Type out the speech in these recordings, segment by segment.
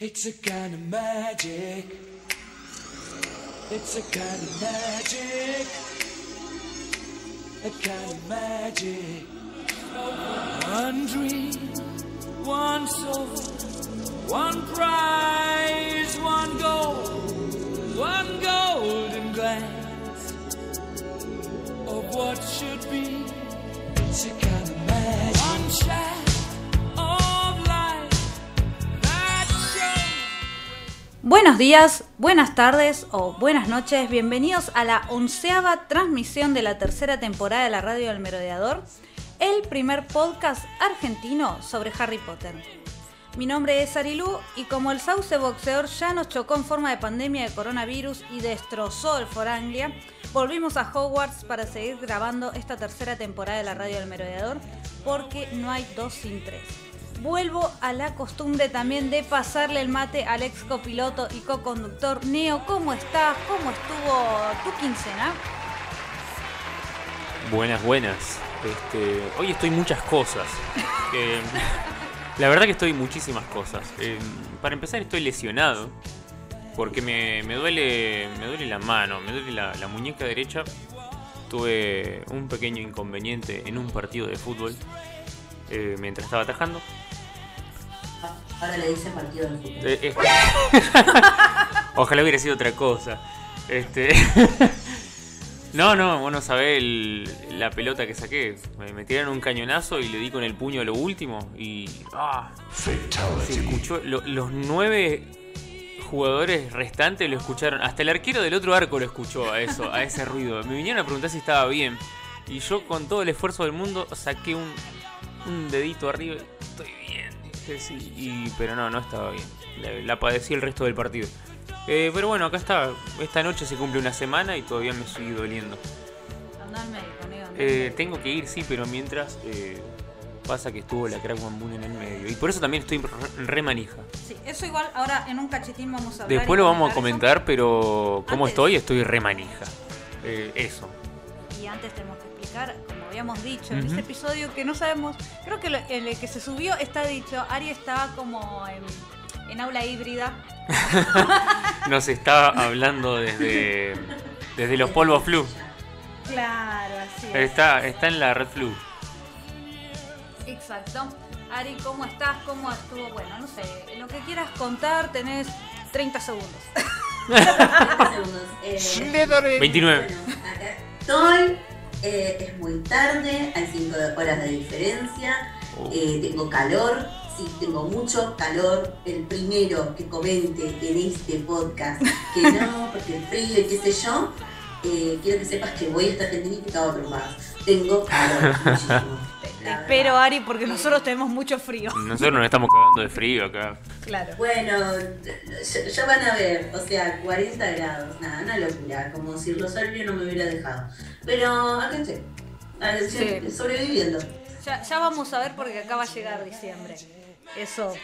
It's a kind of magic. It's a kind of magic. A kind of magic. One dream, one soul, one prize, Buenos días, buenas tardes o buenas noches. Bienvenidos a la onceava transmisión de la tercera temporada de la Radio del Merodeador, el primer podcast argentino sobre Harry Potter. Mi nombre es Arilú y como el sauce boxeador ya nos chocó en forma de pandemia de coronavirus y destrozó el Foranglia, volvimos a Hogwarts para seguir grabando esta tercera temporada de la Radio del Merodeador porque no hay dos sin tres. Vuelvo a la costumbre también de pasarle el mate al ex copiloto y co-conductor Neo. ¿Cómo estás? ¿Cómo estuvo tu quincena? Buenas, buenas. Este, hoy estoy muchas cosas. Eh, la verdad que estoy muchísimas cosas. Eh, para empezar estoy lesionado porque me, me duele me duele la mano, me duele la, muñeca derecha. Tuve un pequeño inconveniente en un partido de fútbol eh, mientras estaba atajando. Ahora le dicen partido de fútbol. Eh, eh. Ojalá hubiera sido otra cosa. Este. No, no, vos no sabés el- la pelota que saqué. Me, me tiraron un cañonazo y le di con el puño a lo último. Y. ¡Ah! Se escuchó. lo- los nueve jugadores restantes lo escucharon. Hasta el arquero del otro arco lo escuchó a eso, a ese ruido. Me vinieron a preguntar si estaba bien. Y yo, con todo el esfuerzo del mundo, saqué un, un dedito arriba. Estoy Y, pero no, no estaba bien. La, la padecí el resto del partido. Eh, pero bueno, acá está. Esta noche se cumple una semana y todavía me sigue doliendo. Anda al médico, anda al Eh, médico. tengo que ir, sí, pero mientras eh, pasa que estuvo la Crack Bamboo en el medio. Y por eso también estoy re, re manija. Sí, eso igual ahora en un cachitín vamos a hablar. Después lo vamos a eso. comentar, pero como estoy, estoy re manija. Eh, eso. Y antes tenemos que explicar, habíamos dicho en este episodio, que no sabemos, creo que lo- en el que se subió está dicho, Ari estaba como en, en aula híbrida. Nos está hablando desde, desde los polvos flu. Claro, así es. Está, está en la red flu. Exacto. Ari, ¿cómo estás? ¿Cómo estuvo? Bueno, no sé, lo que quieras contar tenés 30 segundos. 30 segundos. Eh, 29. bueno, acá estoy. Eh, es muy tarde, hay 5 horas de diferencia. Oh. eh, tengo calor, sí, tengo mucho calor. El primero que comente en este podcast que no, porque el frío y qué sé yo. eh, quiero que sepas que voy a esta Argentina y te cago a trompadas. Tengo calor, muchísimo. Te, espero, verdad. Ari, porque nosotros tenemos mucho frío. Nosotros nos estamos cagando de frío acá. Claro. Bueno, ya, van a ver, o sea, 40 grados, nada, una locura, como si Rosario no me hubiera dejado. Pero acá estoy, a ver, Sí. sobreviviendo. Ya, ya vamos a ver porque acá va a llegar diciembre. Eso,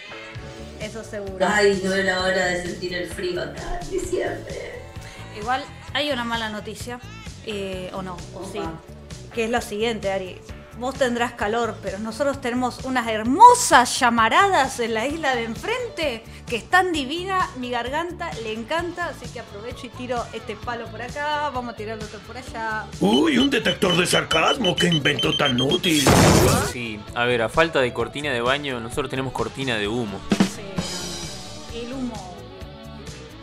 eso seguro. Ay, no era la hora de sentir el frío acá en diciembre. Igual hay una mala noticia, eh, o no, o sí, Opa. que es la siguiente, Ari. Vos tendrás calor, pero nosotros tenemos unas hermosas llamaradas en la isla de enfrente que es tan divina, mi garganta le encanta, así que aprovecho y tiro este palo por acá, vamos a tirar el otro por allá. Uy, un detector de sarcasmo, qué invento tan útil. Sí, a ver, a falta de cortina de baño, nosotros tenemos cortina de humo. Sí. El humo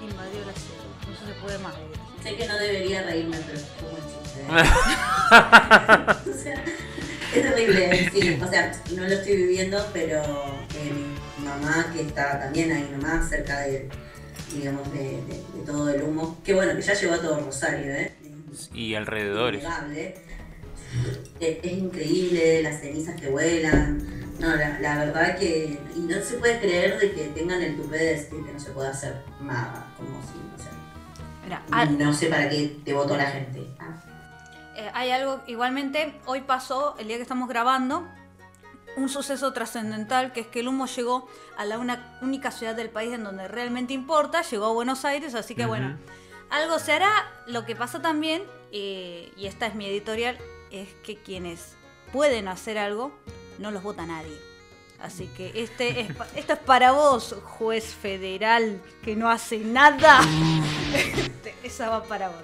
invadió la ciudad, no se puede más. Sé que no debería reírme, pero es como un chiste. ¿eh? o sea, es terrible, sí, o sea, no lo estoy viviendo, pero eh, mi mamá, que está también ahí nomás, cerca de, digamos, de, de- de todo el humo, que bueno, que ya llegó a todo Rosario, ¿eh? y alrededores. Es, es increíble las cenizas que vuelan. No, la, la verdad que. Y no se puede creer de que tengan el tupé de decir que no se puede hacer nada. Como si, no sé. Mira, ah, No sé para qué te votó la gente. Ah, Eh, hay algo, igualmente, hoy pasó, el día que estamos grabando, un suceso trascendental, que es que el humo llegó a la una, única ciudad del país en donde realmente importa, llegó a Buenos Aires, así que bueno, algo se hará. Lo que pasa también, eh, y esta es mi editorial, es que quienes pueden hacer algo, no los vota nadie. Así que este es, esto es para vos, juez federal, que no hace nada. Este, Esa va para vos.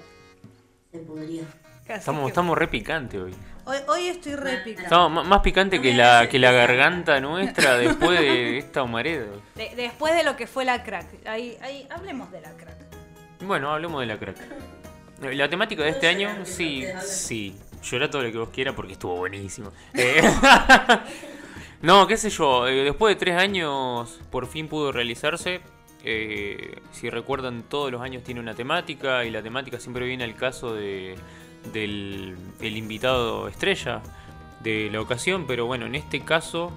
Se pudrió. Estamos, que estamos re picante hoy. hoy, hoy estoy re picante. Estamos más picante que la, que la garganta nuestra después de esta humareda. De- después de lo que fue la crack. Ahí, ahí, hablemos de la crack. Bueno, hablemos de la crack. La temática de este ¿Puedo año, sí, sí. Llora todo lo que vos quieras porque estuvo buenísimo. Eh, no, qué sé yo, eh, después de tres años por fin pudo realizarse. Eh, si recuerdan, todos los años tiene una temática y la temática siempre viene al caso de, del el invitado estrella de la ocasión, pero bueno, en este caso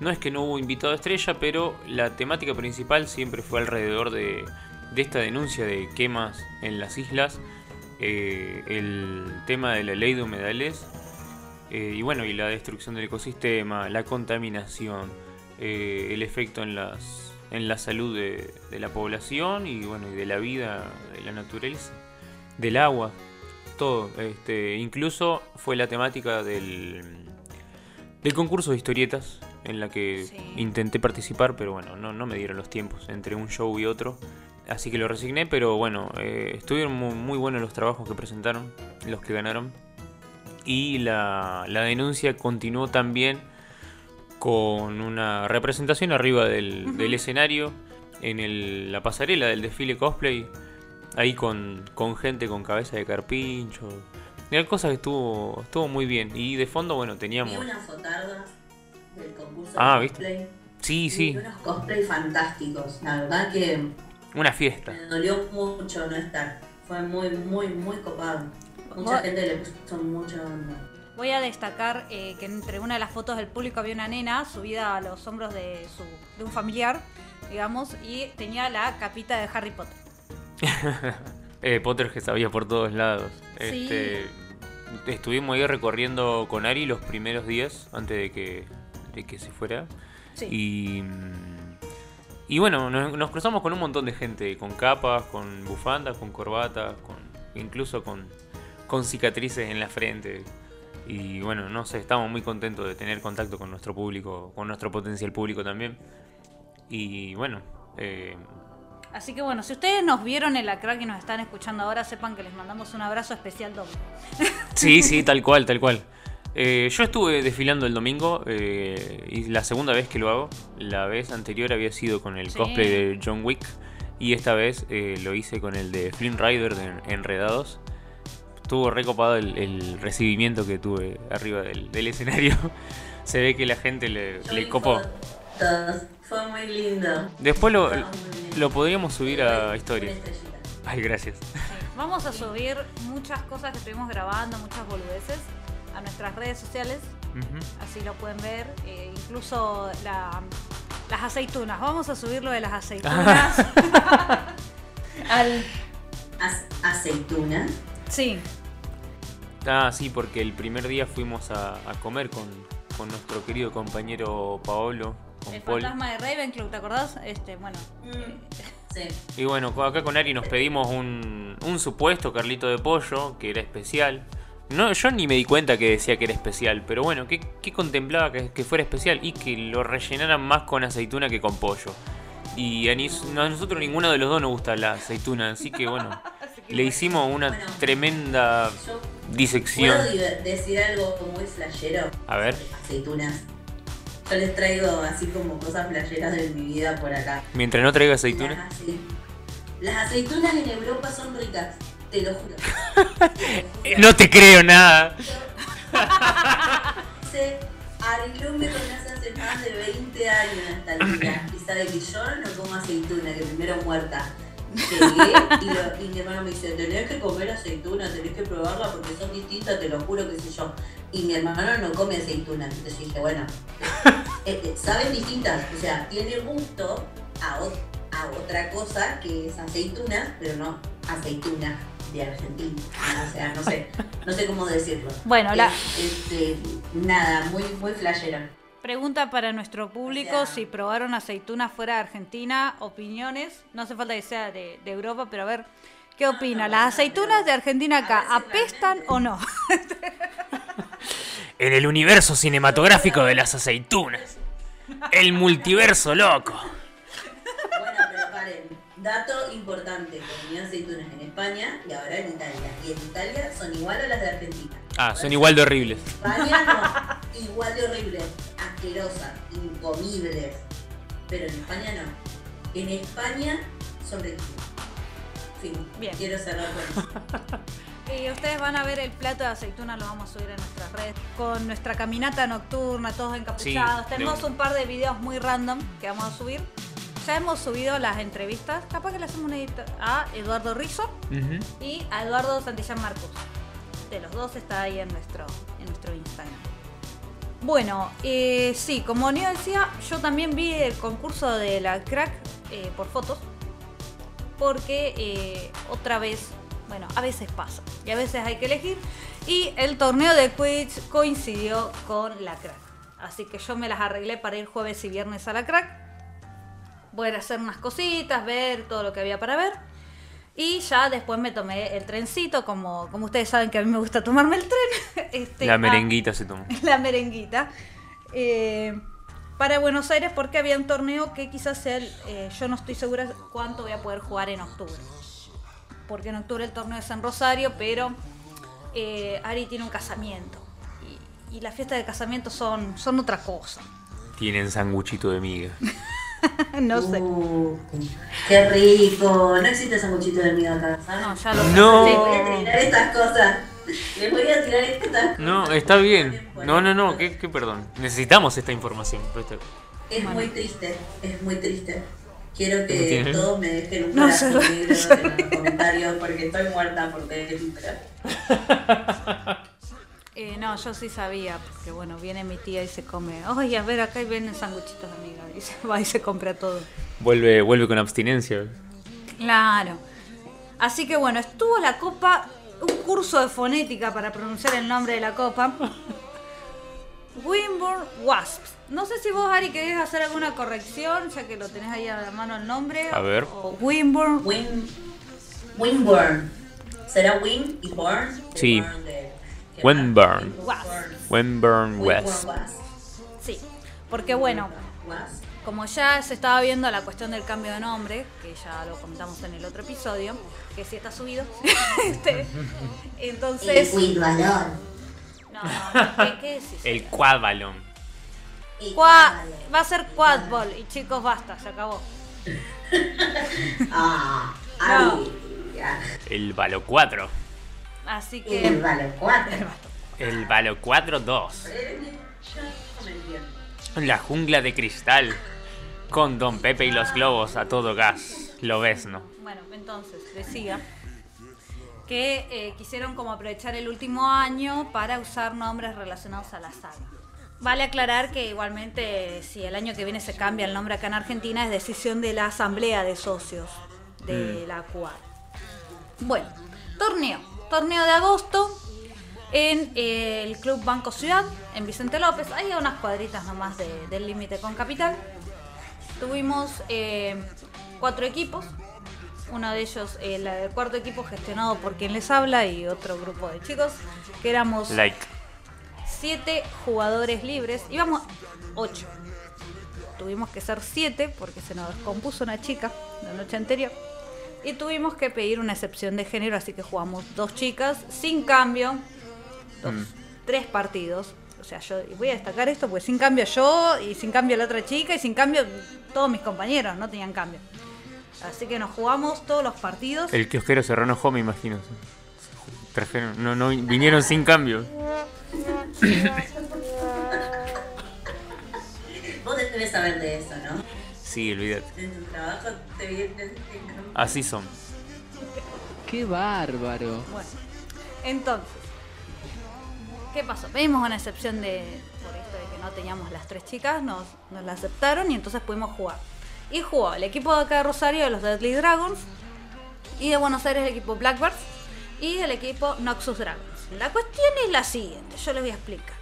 no es que no hubo invitado estrella, pero la temática principal siempre fue alrededor de, de esta denuncia de quemas en las islas, eh, el tema de la ley de humedales eh, y bueno, y la destrucción del ecosistema, la contaminación, eh, el efecto en las en la salud de, de la población y bueno, y de la vida, de la naturaleza, del agua, todo. Este, incluso fue la temática del, del concurso de historietas en la que Sí. intenté participar, pero bueno, no, no me dieron los tiempos entre un show y otro. Así que lo resigné, pero bueno, eh, estuvieron muy, muy buenos los trabajos que presentaron, los que ganaron. Y la, la denuncia continuó también con una representación arriba del, del escenario, en el- la pasarela del desfile cosplay, ahí con, con gente con cabeza de carpincho. Eran cosas que estuvo, estuvo muy bien. Y de fondo, bueno, teníamos... unas fotardas del concurso Ah, de ¿viste? cosplay. Sí, Vi sí, unos cosplay fantásticos. La verdad que una fiesta. me dolió mucho no estar. Fue muy, muy, muy copado. Mucha Vos- gente le puso mucha onda. Voy a destacar eh, que entre una de las fotos del público había una nena subida a los hombros de, su, de un familiar, digamos, y tenía la capita de Harry Potter. Eh, Potter que sabía por todos lados. Sí. Este, estuvimos ahí recorriendo con Ari los primeros días antes de que, de que se fuera. Sí. Y, y bueno, nos, nos cruzamos con un montón de gente, con capas, con bufandas, con corbatas, con, incluso con, con cicatrices en la frente. Y bueno, no sé, estamos muy contentos de tener contacto con nuestro público, con nuestro potencial público también. Y bueno, eh, Así que bueno, si ustedes nos vieron en la crack y nos están escuchando ahora, sepan que les mandamos un abrazo especial doble. Sí, sí, tal cual, tal cual. Eh, yo estuve desfilando el domingo eh, y la segunda vez que lo hago. La vez anterior había sido con el Sí. cosplay de John Wick y esta vez eh, lo hice con el de Flynn Rider de Enredados. Estuvo recopado el, el recibimiento que tuve arriba del, del escenario. Se ve que la gente le, copó. Fotos, Fue muy lindo. Después lo, lo podríamos subir a estrellita. Ay, gracias. Vamos a subir muchas cosas que estuvimos grabando, muchas boludeces, a nuestras redes sociales. Así lo pueden ver. eh, incluso la- las aceitunas. Vamos a subir lo de las aceitunas. Al. Ac- aceituna. Sí, Ah, sí, porque el primer día fuimos a, a comer con, con nuestro querido compañero Paolo, con el Paul. fantasma de Ravenclaw, ¿te acordás? Este, bueno. Sí. Y bueno, acá con Ari nos pedimos un, un supuesto Carlito de pollo, que era especial. No, yo ni me di cuenta que decía que era especial, pero bueno, ¿qué, qué contemplaba que, que fuera especial? Y que lo rellenaran más con aceituna que con pollo. Y a, a nosotros ninguno de los dos nos gusta la aceituna, así que bueno, le hicimos una Bueno. tremenda disección. puedo decir algo muy flashero. A ver. Aceitunas. Yo les traigo así como cosas flasheras de mi vida por acá. Mientras no traiga Las, aceituna. ace- las aceitunas en Europa son ricas, te lo juro. No te creo nada. Se arreglóme con eso hace más de 20 años hasta el día. Y sabe que yo no como aceituna, que primero muerta. Llegué y, lo- y mi hermano me dice, tenés que comer aceituna, tenés que probarla porque son distintas, te lo juro, qué sé yo. Y mi hermano no come aceituna. Entonces yo dije, bueno, eh, eh, saben distintas, o sea, tiene gusto a, a otra cosa que es aceituna, pero no aceituna de Argentina. O sea, no sé, no sé cómo decirlo. Bueno, la- Es- este, nada, muy, muy flashero. Pregunta para nuestro público si probaron aceitunas fuera de Argentina, opiniones. No hace falta que sea de, de Europa, pero a ver, ¿qué opina? no, ¿Las no, aceitunas de Argentina acá apestan o no? En el universo cinematográfico de las aceitunas. El multiverso loco. Bueno, pero paren. Dato importante, comí aceitunas en España y ahora en Italia. Y en Italia son igual a las de Argentina. Ah, son igual de horribles. España no, igual de horribles, asquerosas, incomibles. Pero en España no. En España son riquísimas. Fin, Bien. quiero cerrar con eso. Y ustedes van a ver el plato de aceituna, lo vamos a subir en nuestras redes. Con nuestra caminata nocturna, todos encapuchados. Sí, Tenemos un par de videos muy random que vamos a subir. Ya hemos subido las entrevistas, capaz que le hacemos una edita a Eduardo Rizzo y a Eduardo Santillán Marcos. Los dos está ahí en nuestro, en nuestro Instagram. Bueno, eh, sí, como Neo decía, yo también vi el concurso de la crack eh, por fotos. Porque eh, otra vez, bueno, a veces pasa y a veces hay que elegir. Y el torneo de Quidditch coincidió con la crack. Así que yo me las arreglé para ir jueves y viernes a la crack. Voy a hacer unas cositas, ver todo lo que había para ver. Y ya después me tomé el trencito, como, como ustedes saben que a mí me gusta tomarme el tren. este, La a- merenguita se tomó. la merenguita. eh, para Buenos Aires porque había un torneo que quizás sea el, eh, yo no estoy segura cuánto voy a poder jugar en octubre. Porque en octubre el torneo es en Rosario, pero eh, Ari tiene un casamiento. Y, y las fiestas de casamiento son, son otra cosa. Tienen sanguchito de miga. no sé. Uh, qué rico. No existe sanguchito de miga acá, ¿sabes? No, ya lo No. Les voy a tirar estas cosas. Les voy a tirar estas cosas. No, está bien. No, no, no, ¿qué, qué perdón? Necesitamos esta información. Es muy triste, es muy triste. Quiero que todos me dejen un No negro en los comentarios porque estoy muerta por tener. Eh, no, yo sí sabía, porque bueno, viene mi tía y se come. Oye, a ver, acá vienen sanguchitos, amiga. Y se va y se compra todo. Vuelve, vuelve con abstinencia. Claro. Así que bueno, estuvo la copa, un curso de fonética para pronunciar el nombre de la copa. Wimborne Wasps. No sé si vos, Ari, querés hacer alguna corrección, ya que lo tenés ahí a la mano el nombre. A ver. O Wimborne. Win, Winburn. ¿Será Win y Burn? De Sí. de- Wimburn Winburn West. Sí. Porque bueno, como ya se estaba viendo la cuestión del cambio de nombre, que ya lo comentamos en el otro episodio, que sí está subido. este, entonces. Ecuador. No, no, ¿qué, qué decís? El quadbalón. Qua- va a ser quadball y chicos basta, se acabó. Ah, No. El Balo 4. Así El que Valo 4. El Balo 4 2. Yo no me entiendo. La jungla de cristal. Con Don Pepe y los globos a todo gas. Lo ves, ¿no? bueno, entonces decía que eh, quisieron como aprovechar el último año para usar nombres relacionados a la saga. Vale aclarar que igualmente si el año que viene se cambia el nombre acá en Argentina es decisión de la asamblea de socios de la CUAR. Bueno, torneo. Torneo de agosto en eh, el Club Banco Ciudad, en Vicente López. Ahí a unas cuadritas nomás de- del límite con Capital. Tuvimos eh, cuatro equipos. Uno de ellos, el, el cuarto equipo gestionado por quien les habla y otro grupo de chicos, que éramos Like. siete jugadores libres. Íbamos ocho. Tuvimos que ser siete porque se nos descompuso una chica la noche anterior. Y tuvimos que pedir una excepción de género, así que jugamos dos chicas sin cambio. Dos, Mm. Tres partidos. O sea, yo voy a destacar esto porque sin cambio yo y sin cambio la otra chica y sin cambio todos mis compañeros no tenían cambio. Así que nos jugamos todos los partidos. El kiosquero se enojó, me imagino. Trajeron, no, no, vinieron sin cambio. Vos debes saber de eso, ¿no? Sí, olvídate. En tu trabajo te vienen Así son. ¡Qué bárbaro! Bueno, entonces, ¿qué pasó? Pedimos una excepción de por esto de que no teníamos las tres chicas, nos, nos la aceptaron y entonces pudimos jugar. Y jugó el equipo de acá de Rosario de los Deadly Dragons y de Buenos Aires el equipo Blackbirds y el equipo Noxus Dragons. La cuestión es la siguiente, yo les voy a explicar.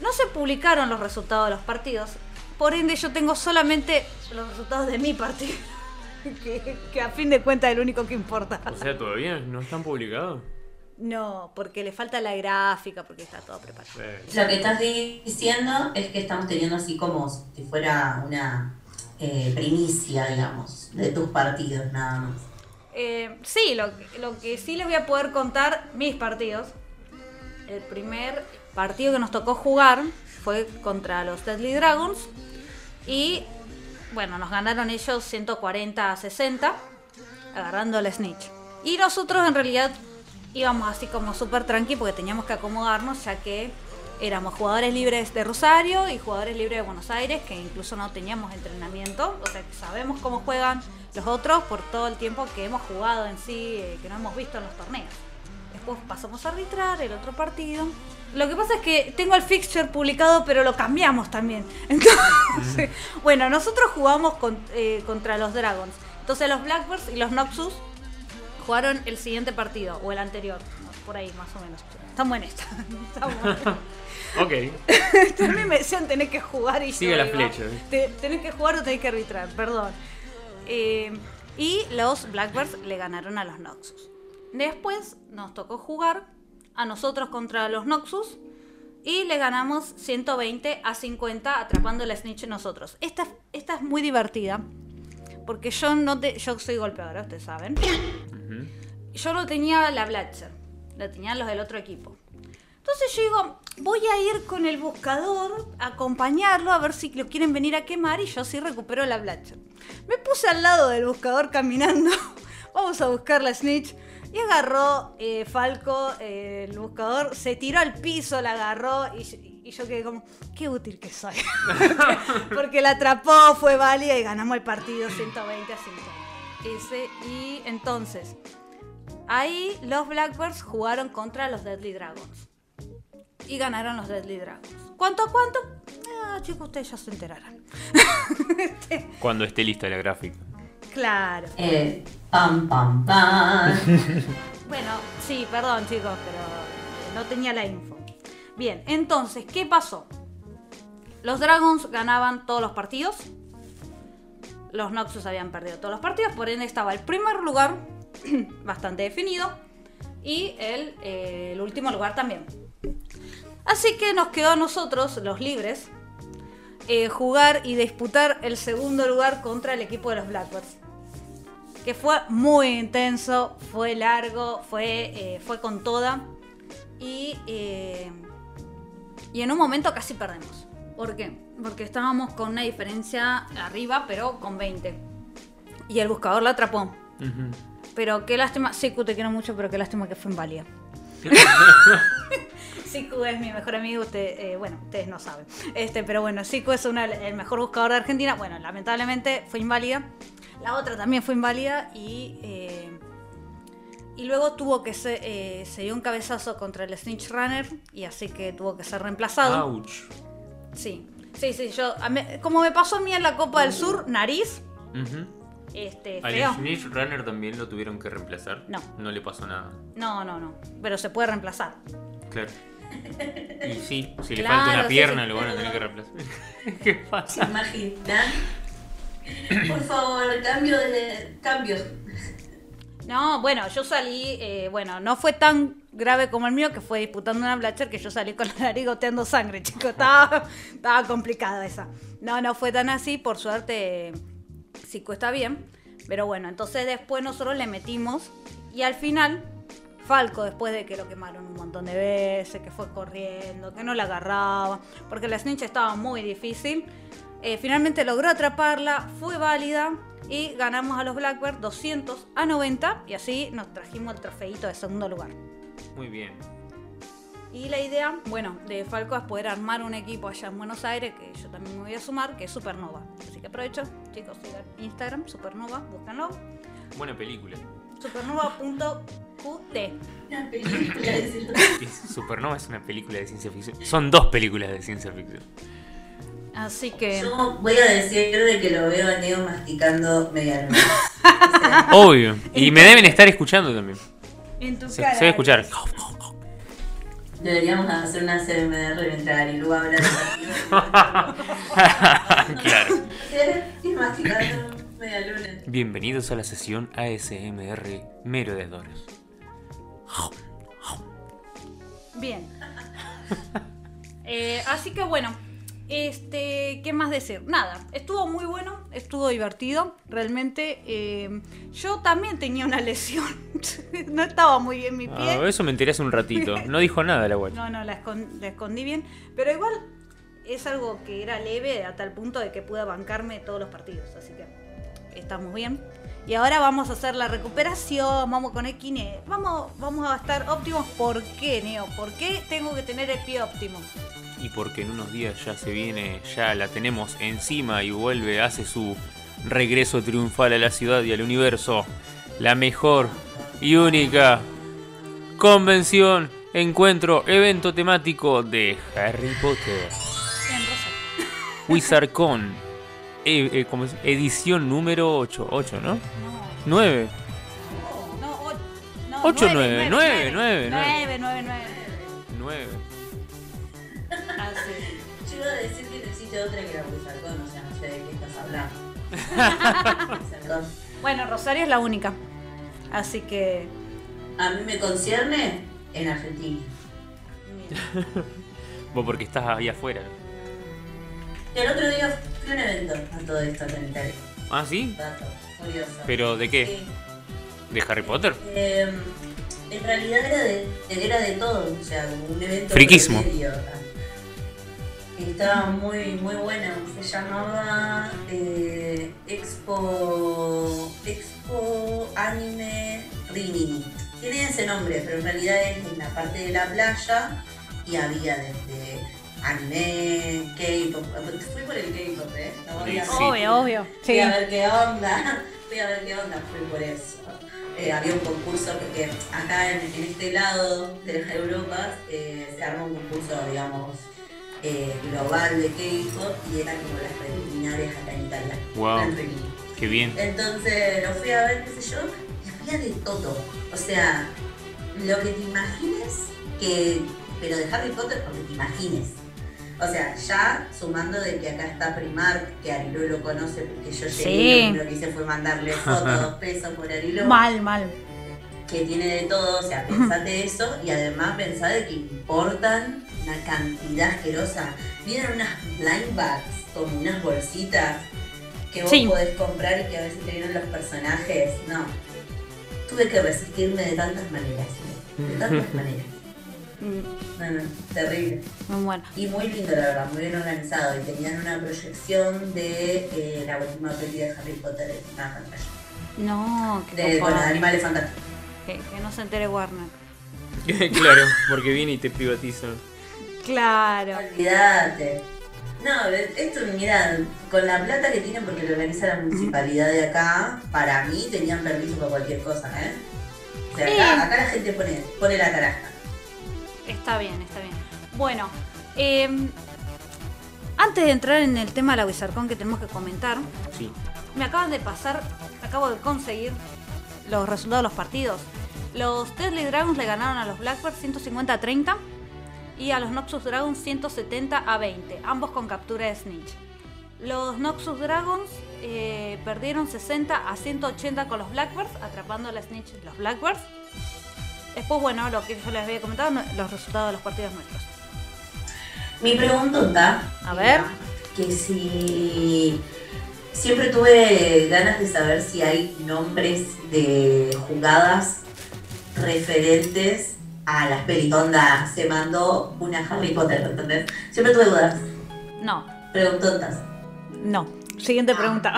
No se publicaron los resultados de los partidos, por ende yo tengo solamente los resultados de mi partido, que, que a fin de cuentas es el único que importa. O sea, todavía no están publicados. No, porque le falta la gráfica, porque está todo preparado. Lo que estás diciendo es que estamos teniendo así como si fuera una eh, primicia, digamos, de tus partidos nada más. Eh, sí, lo, lo que sí les voy a poder contar, mis partidos. El primer partido que nos tocó jugar fue contra los Deadly Dragons. Y bueno, nos ganaron ellos 140 a 60, agarrando el Snitch. Y nosotros en realidad íbamos así como súper tranqui porque teníamos que acomodarnos, ya que éramos jugadores libres de Rosario y jugadores libres de Buenos Aires, que incluso no teníamos entrenamiento, o sea que sabemos cómo juegan los otros por todo el tiempo que hemos jugado en sí, eh, que no hemos visto en los torneos. Después pasamos a arbitrar el otro partido. Lo que pasa es que tengo el fixture publicado, pero lo cambiamos también. Entonces, bueno, nosotros jugamos con- eh, contra los Dragons. Entonces los Blackbirds y los Noxus jugaron el siguiente partido, o el anterior, por ahí más o menos. Estamos en esta. Estamos en ok. También me decían tenés que jugar y Sigue yo la digo, flecha. "Te- tenés que jugar o tenés que arbitrar, perdón. Eh, y los Blackbirds le ganaron a los Noxus. Después nos tocó jugar a nosotros contra los Noxus y le ganamos 120 a 50 atrapando la snitch nosotros. Esta, esta es muy divertida porque yo no te, yo soy golpeadora, ustedes saben. Yo no tenía la Blatcher, la tenían los del otro equipo. Entonces yo digo, voy a ir con el buscador, a acompañarlo, a ver si lo quieren venir a quemar y yo sí recupero la Blatcher. Me puse al lado del buscador caminando, vamos a buscar la snitch. Y agarró eh, Falco, eh, el buscador, se tiró al piso, la agarró y, y yo quedé como, qué útil que soy. Porque la atrapó, fue válida y ganamos el partido 120 a 50. Ese, y entonces, Ahí los Blackbirds jugaron contra los Deadly Dragons. Y ganaron los Deadly Dragons. ¿Cuánto a cuánto? Ah, chicos, ustedes ya se enterarán. Este, Cuando esté lista la gráfica. claro. Eh, pam, pam, pam. Bueno, sí, perdón chicos, pero eh, no tenía la info. Bien, entonces, ¿qué pasó? Los Dragons ganaban todos los partidos. Los Noxus habían perdido todos los partidos, por ende estaba el primer lugar bastante definido y el, eh, el último lugar también. Así que nos quedó a nosotros, los libres, eh, jugar y disputar el segundo lugar contra el equipo de los Blackbirds que fue muy intenso, fue largo, fue, eh, fue con toda. Y, eh, y en un momento casi perdemos. ¿Por qué? Porque estábamos con una diferencia arriba, pero con 20. Y el buscador la atrapó. Pero qué lástima. Siku, te quiero mucho, pero qué lástima que fue inválida. Siku es mi mejor amigo, usted, eh, bueno, ustedes no saben. Este, pero bueno, Siku es una- el mejor buscador de Argentina. Bueno, lamentablemente fue inválida. La otra también fue inválida y, eh, y luego tuvo que ser, eh, se dio un cabezazo contra el Snitch Runner y así que tuvo que ser reemplazado. Ouch. Sí, sí, sí, yo, mí- como me pasó a mí en la Copa del Sur, nariz, Ujú. este, Al feo. Snitch Runner también lo tuvieron que reemplazar. No. No le pasó nada. No, no, no, pero se puede reemplazar. Claro. Y sí, si le falta una sí, pierna sí. lo van a tener que reemplazar. ¿Qué ¿Se pasa? imaginan? Por favor, cambio de. cambios. No, bueno, yo salí, eh, bueno, no fue tan grave como el mío, que fue disputando una Blatcher, que yo salí con la nariz goteando sangre, chicos. Estaba, estaba complicada esa. No, no fue tan así, por suerte, sí está bien. Pero bueno, entonces después nosotros le metimos y al final, Falco, después de que lo quemaron un montón de veces, que fue corriendo, que no la agarraba, porque la snitch estaba muy difícil, eh, finalmente logró atraparla, fue válida y ganamos a los Blackbird 200 a 90 y así nos trajimos el trofeito de segundo lugar. Muy bien. Y la idea, bueno, de Falco es poder armar un equipo allá en Buenos Aires, que yo también me voy a sumar, que es Supernova. Así que aprovecho, chicos, sigan Instagram, Supernova, búscanlo. Buena película. Supernova.qt. Una película de Supernova es una película de ciencia ficción. Son dos películas de ciencia ficción. Así que... Yo voy a decir de que lo veo a Neo masticando media luna. O sea, Obvio. Y me deben estar escuchando también. En tu Se, se cara. va a escuchar. deberíamos hacer una CMR mientras Arilu habla de claro. Y masticando media luna. Bienvenidos a la sesión ASMR Merodeadores. Bien. Eh, así que bueno, este, ¿qué más decir? Nada, estuvo muy bueno, estuvo divertido, realmente. eh, yo también tenía una lesión, no estaba muy bien mi pie. Ah, eso me enteré hace un ratito. No dijo nada la guacha. No, no, la, escon- la escondí bien. Pero igual es algo que era leve a tal punto de que pude bancarme todos los partidos. Así que estamos bien. Y ahora vamos a hacer la recuperación, vamos con Equine. Vamos, vamos a estar óptimos. ¿Por qué, Neo? ¿Por qué tengo que tener el pie óptimo? Y porque en unos días ya se viene, ya la tenemos encima y vuelve, hace su regreso triunfal a la ciudad y al universo. La mejor y única convención, encuentro, evento temático de Harry Potter. WizardCon. Eh, eh, ¿cómo es? Edición número 8. 8, ¿no? No, 9. no, o- no, Ocho, nueve, nueve, nueve, nueve, nueve, nueve, nueve. 9. Así. Yo iba a decir que no existe otra que la Wizardcon, o sea, no sé de qué estás hablando. Bueno, Rosario es la única. Así que. A mí me concierne en Argentina. Vos porque estás ahí afuera. El otro día fui a un evento a todo esto en Italia. ¿Ah, sí? Dato curioso. ¿Pero de qué? Sí. ¿De Harry Potter? Eh, en realidad era de, era de todo, o sea, como un evento. Friquismo. estaba muy, muy bueno. Se llamaba eh, Expo. Expo Anime Rimini. Tiene ese nombre, pero en realidad es en la parte de la playa y había desde anime, K-pop. Fui por el K-pop, ¿eh? No Sí. Obvio, obvio. Fui Sí. a ver qué onda, fui a ver qué onda, fui por eso. Eh, había un concurso, porque acá en, en este lado de las Europas eh, se arma un concurso, digamos, eh, global de K-pop y eran como las preliminares acá en Italia. Wow. Qué bien. Entonces lo fui a ver, qué sé yo, y había de todo. O sea, lo que te imagines, que, pero de Harry Potter, lo que te imagines. O sea, ya sumando de que acá está Primark, que Ariló lo conoce porque yo llegué Sí. y lo que hice fue mandarle fotos, dos pesos por Ariló, Mal, mal. que tiene de todo, o sea, pensate eso y además pensá de que importan una cantidad asquerosa. Vienen unas blind bags, como unas bolsitas que vos Sí. podés comprar y que a veces te vienen los personajes. No. Tuve que resistirme de tantas maneras. ¿sí? De tantas maneras. Mm, No, no, terrible. Muy bueno. Y muy lindo, la verdad, muy bien organizado. Y tenían una proyección de eh, la última película de Harry Potter en una pantalla. No, qué De, bueno, de animales fantásticos. que, que no se entere Warner. claro, porque viene y te privatizan. Claro. Olvídate. No, esto, mira, con la plata que tienen porque lo organiza la municipalidad de acá, para mí tenían permiso para cualquier cosa, ¿eh? O sea, acá, acá la gente pone, pone la caraja. Está bien, está bien. Bueno, eh, antes de entrar en el tema de la Wizardcon que tenemos que comentar, Sí. me acaban de pasar, acabo de conseguir los resultados de los partidos. Los Deadly Dragons le ganaron a los Blackbirds 150 a 30 y a los Noxus Dragons 170 a 20, ambos con captura de Snitch. Los Noxus Dragons eh, perdieron 60 a 180 con los Blackbirds, atrapando a la Snitch los Blackbirds. Después, bueno, lo que yo les había comentado, los resultados de los partidos nuestros. Mi pregunta A ver. que si siempre tuve ganas de saber si hay nombres de jugadas referentes a las pelis. Onda, se mandó una Harry Potter, ¿entendés? Siempre tuve dudas, No, preguntontas. no. Siguiente pregunta.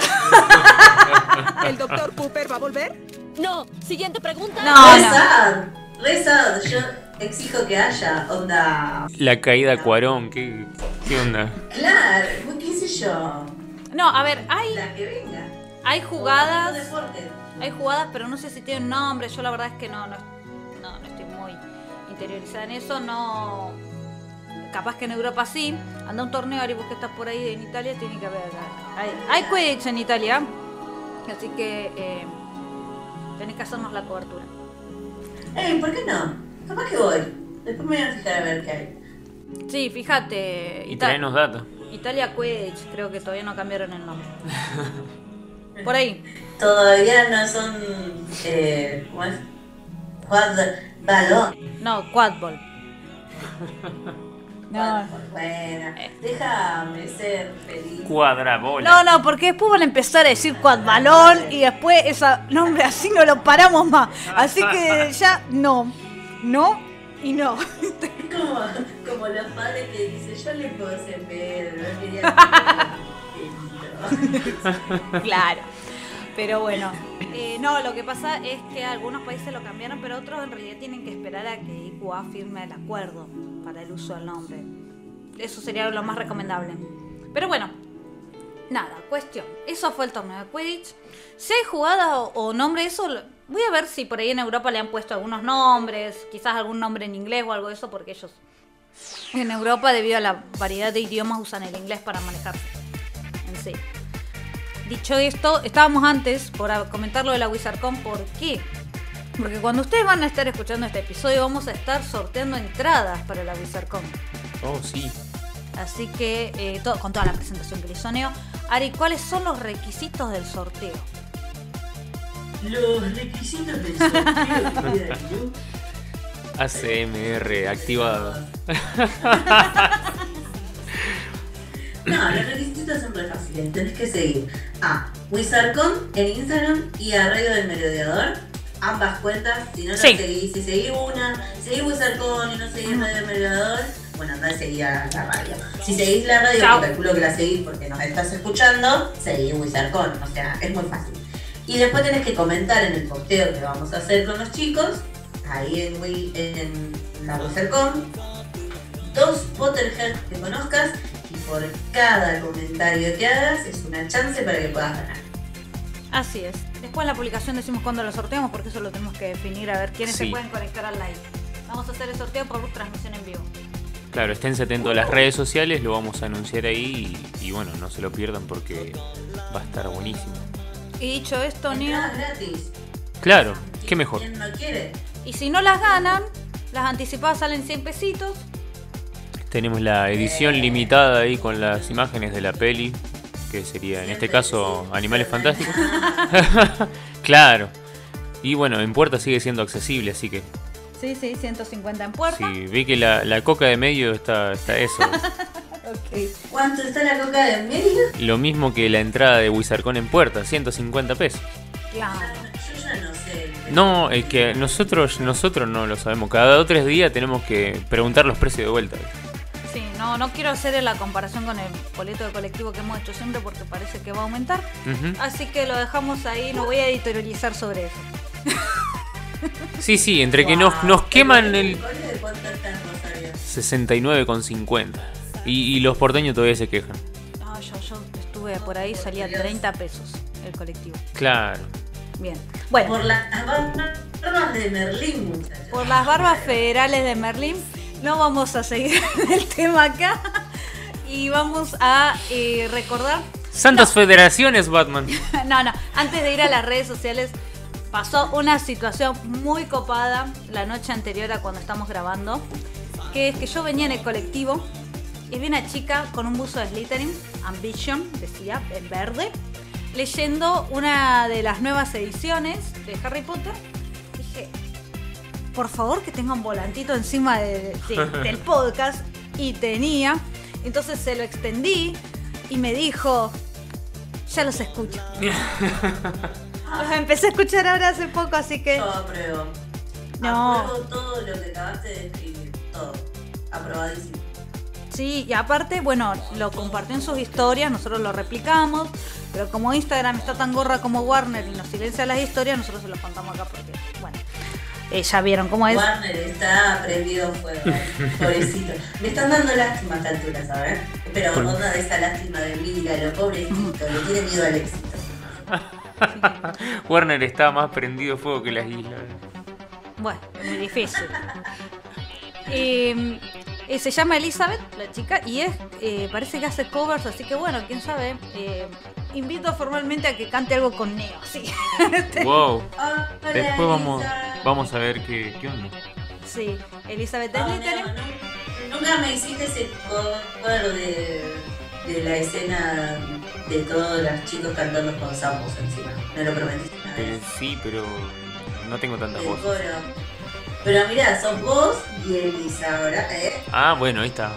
¿El doctor Cooper va a volver? No, siguiente pregunta. No, no. Sad, re sad. Yo exijo que haya, onda. La caída Cuarón, ¿qué, qué onda? Claro, qué sé yo. No, a ver, hay, La que venga. hay jugadas. Hay jugadas, pero no sé si tienen nombre. Yo la verdad es que no, no, no, no estoy muy interiorizada en eso. No. Capaz que en Europa sí. Anda un torneo y vos que estás por ahí en Italia, tiene que haber. Hay, hay Quidditch en Italia. Así que eh, tenés que hacernos la cobertura. Ey, ¿por qué no? Capaz que voy. Después me voy a fijar a ver qué hay. Sí, fíjate. Y Ita- traenos data. Italia Quidditch, creo que todavía no cambiaron el nombre. Por ahí. Todavía no son. Eh, ¿Cómo es? Quad balón. No, Quadball. No. Bueno, déjame ser feliz. Cuadrabola. No, no, porque después van a empezar a decir cuadbalón y después ese nombre así no lo paramos más. Así que ya no, no y no. Como, como los padres que dicen, yo le puse Pedro, no quería Pedro. Claro. Pero bueno, eh, no, lo que pasa es que algunos países lo cambiaron, pero otros en realidad tienen que esperar a que IQA firme el acuerdo para el uso del nombre. Eso sería lo más recomendable. Pero bueno, nada, cuestión. Eso fue el torneo de Quidditch. Si hay jugada o, o nombre, eso voy a ver si por ahí en Europa le han puesto algunos nombres, quizás algún nombre en inglés o algo de eso, porque ellos en Europa, debido a la variedad de idiomas, usan el inglés para manejarse en sí. Dicho esto, estábamos antes por comentar lo de la WizardCon. ¿Por qué? Porque cuando ustedes van a estar escuchando este episodio, vamos a estar sorteando entradas para la WizardCon. Oh, sí. Así que, eh, con toda la presentación que le hizo Neo. Ari, ¿cuáles son los requisitos del sorteo? Los requisitos del sorteo. ACMR activado. No, los requisitos son muy fáciles. Tenés que seguir a WizardCon en Instagram y a Radio del Merodeador. Ambas cuentas, si no lo Sí. seguís, si seguís una, seguís WizardCon y no seguís Radio del Merodeador, bueno, andá a seguir a la radio. Si seguís la radio, Chao. que calculo que la seguís porque nos estás escuchando, seguís WizardCon. O sea, es muy fácil. Y después tenés que comentar en el posteo que vamos a hacer con los chicos, ahí en, Wi- en la WizardCon, dos Potterheads que conozcas por cada comentario que hagas es una chance para que puedas ganar. Así es. Después en la publicación decimos cuándo lo sorteamos, porque eso lo tenemos que definir a ver quiénes se pueden conectar al live. Vamos a hacer el sorteo por transmisión en vivo. Claro, estén atentos a las redes sociales, lo vamos a anunciar ahí y, y bueno, no se lo pierdan porque va a estar buenísimo. Y dicho esto, Neo, gratis. Claro, qué mejor. ¿Quién no quiere? y si no las ganan, las anticipadas salen 100 pesitos. Tenemos la edición limitada ahí con las imágenes de la peli, que sería en este caso Animales Fantásticos. claro. Y bueno, en puerta sigue siendo accesible, así que Sí, sí, 150 en puerta. sí, vi que la, la coca de medio está, está eso. Ok. ¿Cuánto está la coca de medio? Lo mismo que la entrada de Wizardcon en puerta, 150 pesos. Claro. Yo ya no sé. No, es que nosotros, nosotros no lo sabemos. Cada dos o tres días tenemos que preguntar los precios de vuelta. Sí, no, no quiero hacer la comparación con el boleto de colectivo que hemos hecho siempre porque parece que va a aumentar. Así que lo dejamos ahí, no voy a editorializar sobre eso. Sí, sí, entre que nos, nos queman el ¿Cuál de cuánto está en Rosario? 69,50. Y, y los porteños todavía se quejan. No, yo, yo estuve por ahí, salía 30 pesos el colectivo. Claro. Bien. Bueno, Por las barbas de Merlín, muchachos. por las barbas federales de Merlín, no vamos a seguir el tema acá. Y vamos a eh, recordar Santas Federaciones, Batman. No, no, antes de ir a las redes sociales, pasó una situación muy copada la noche anterior a cuando estamos grabando, que es que yo venía en el colectivo y vi una chica con un buzo de Slytherin, Ambition, decía, en verde, leyendo una de las nuevas ediciones de Harry Potter. Por favor que tenga un volantito encima de- de- del podcast, y tenía. Entonces se lo extendí y me dijo, ya los escucho. Los empecé a escuchar ahora hace poco, así que... Yo apruebo. No. Apruebo todo lo que acabaste de escribir. Todo. Aprobadísimo. Sí, y aparte, bueno, lo compartió en sus historias, nosotros lo replicamos, pero como Instagram está tan gorra como Warner y nos silencia las historias, nosotros se lo contamos acá porque, bueno, eh, ya vieron cómo es. Warner está prendido fuego. Pobrecito. Me están dando lástima a esta altura, ¿sabes? Pero Por- onda de esa lástima de míralo, pobrecito. Le tiene miedo al éxito. Warner está más prendido fuego que las islas. Bueno, es muy difícil. Eh, eh, se llama Elizabeth, la chica, y es eh, parece que hace covers, así que bueno, quién sabe. Eh, invito formalmente a que cante algo con Neo, sí. Wow. Hola, Después vamos, vamos a ver qué, qué onda. Sí, Elizabeth Ah, Slytherin. no, no, Nunca me hiciste ese cover de, de la escena de todos los chicos cantando con sapos encima. No lo prometiste Eh, sí, pero no tengo tantas voces. coro. Pero mirá, sos vos y Elisa ahora, ¿eh? Ah, bueno, ahí está.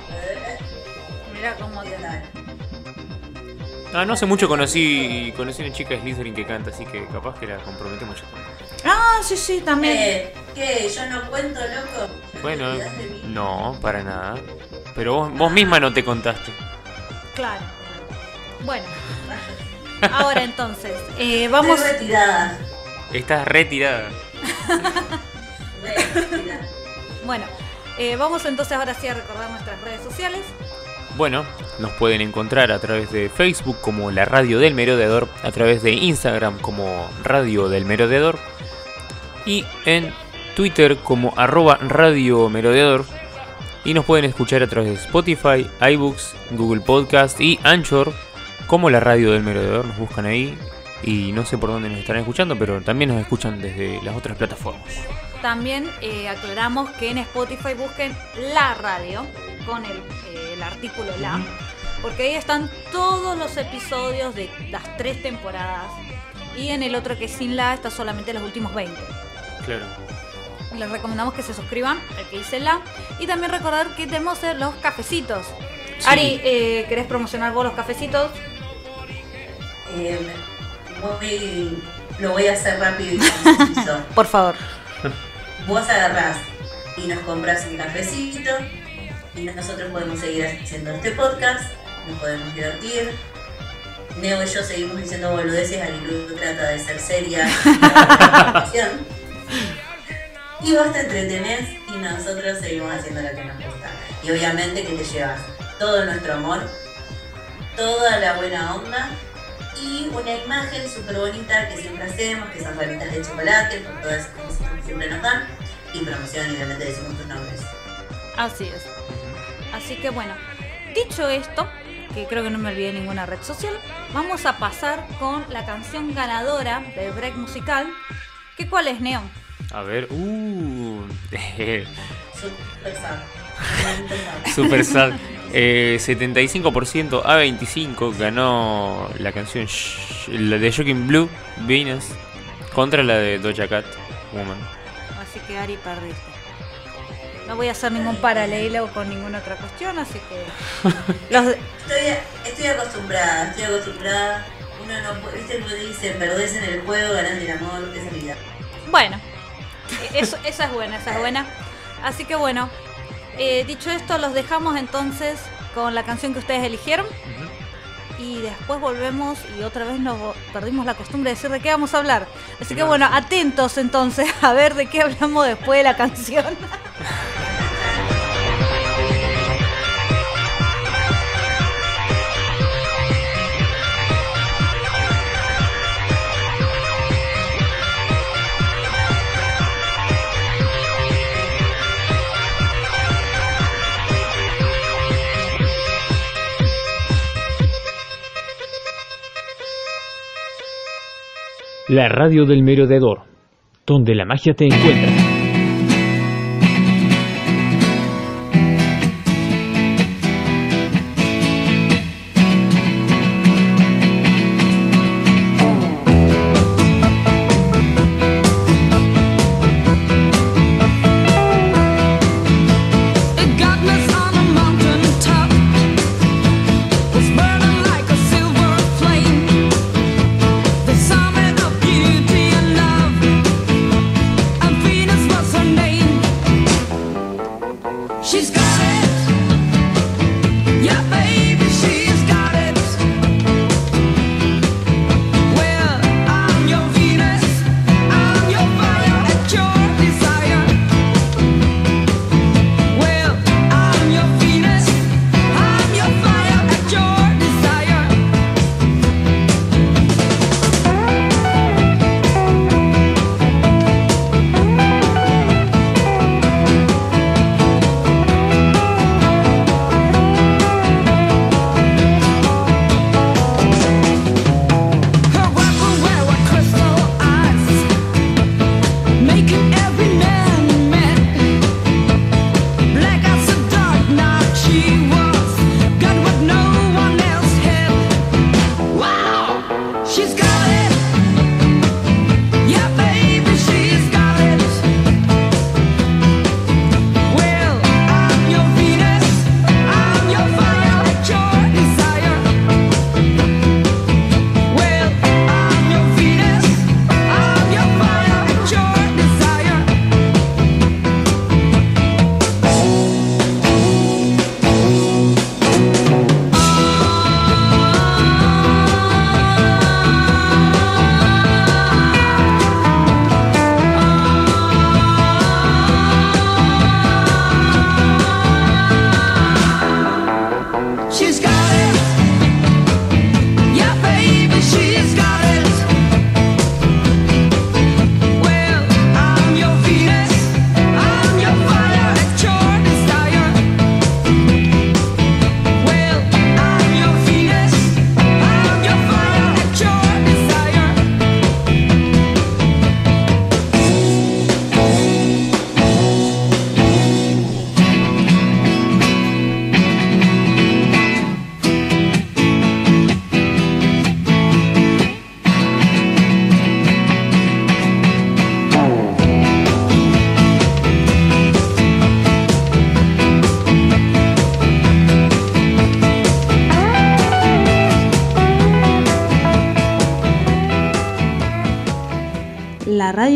Mira cómo te da. Ah, no hace mucho conocí conocí una chica de Slytherin que canta, así que capaz que la comprometemos ya. Ah, sí, sí, también. Eh, ¿Qué? ¿Yo no cuento, loco? ¿No te Bueno, olvidás de mí? no, para nada. Pero vos, vos misma no te contaste. Claro. Bueno. Ahora entonces, eh, vamos. Estoy retirada. Estás retirada. Re retirada. Bueno, eh, vamos entonces ahora sí a recordar nuestras redes sociales. Bueno, nos pueden encontrar a través de Facebook como la Radio del Merodeador, a través de Instagram como Radio del Merodeador y en Twitter como arroba Radio Merodeador. Y nos pueden escuchar a través de Spotify, iBooks, Google Podcast y Anchor como la Radio del Merodeador. Nos buscan ahí y no sé por dónde nos estarán escuchando, pero también nos escuchan desde las otras plataformas. También eh, aclaramos que en Spotify busquen la radio con el, eh, el artículo la, porque ahí están todos los episodios de las tres temporadas. Y en el otro que es sin la está solamente los últimos 20. Claro. Les recomendamos que se suscriban, el que dice la. Y también recordar que tenemos eh, los cafecitos. Sí. Ari, eh, ¿querés promocionar vos los cafecitos? Eh, voy- lo voy a hacer rápido y conciso. Por favor. Vos agarrás y nos compras un cafecito y nosotros podemos seguir haciendo este podcast, nos podemos divertir. Neo y yo seguimos diciendo boludeces, Alilu trata de ser seria y vos te entretenés y nosotros seguimos haciendo lo que nos gusta. Y obviamente que te llevas todo nuestro amor, toda la buena onda y una imagen súper bonita que siempre hacemos, que son ramitas de chocolate, por todas esas cosas que siempre nos dan. Y promoción, y obviamente decimos tus nombres. Así es. Así que bueno, dicho esto, que creo que no me olvidé ninguna red social, vamos a pasar con la canción ganadora del break musical. ¿Qué cuál es, Neon? A ver, uh, Súper sad. Super sad. Eh, 75% a 25 ganó la canción la de Shocking Blue, Venus, contra la de Doja Cat, Woman. Así que Ari perdiste. No voy a hacer ningún paralelo con ninguna otra cuestión, así que... Los de- Estoy, estoy acostumbrada, estoy acostumbrada. Uno no puede, viste lo que dicen, perdés en el juego, ganás el amor, esa vida. Bueno, eso, esa es buena, esa es buena. Así que bueno, eh, dicho esto, los dejamos entonces con la canción que ustedes eligieron. Y después volvemos y otra vez nos perdimos la costumbre de decir de qué vamos a hablar. Así que bueno, atentos entonces a ver de qué hablamos después de la canción. La radio del merodeador, donde la magia te encuentra.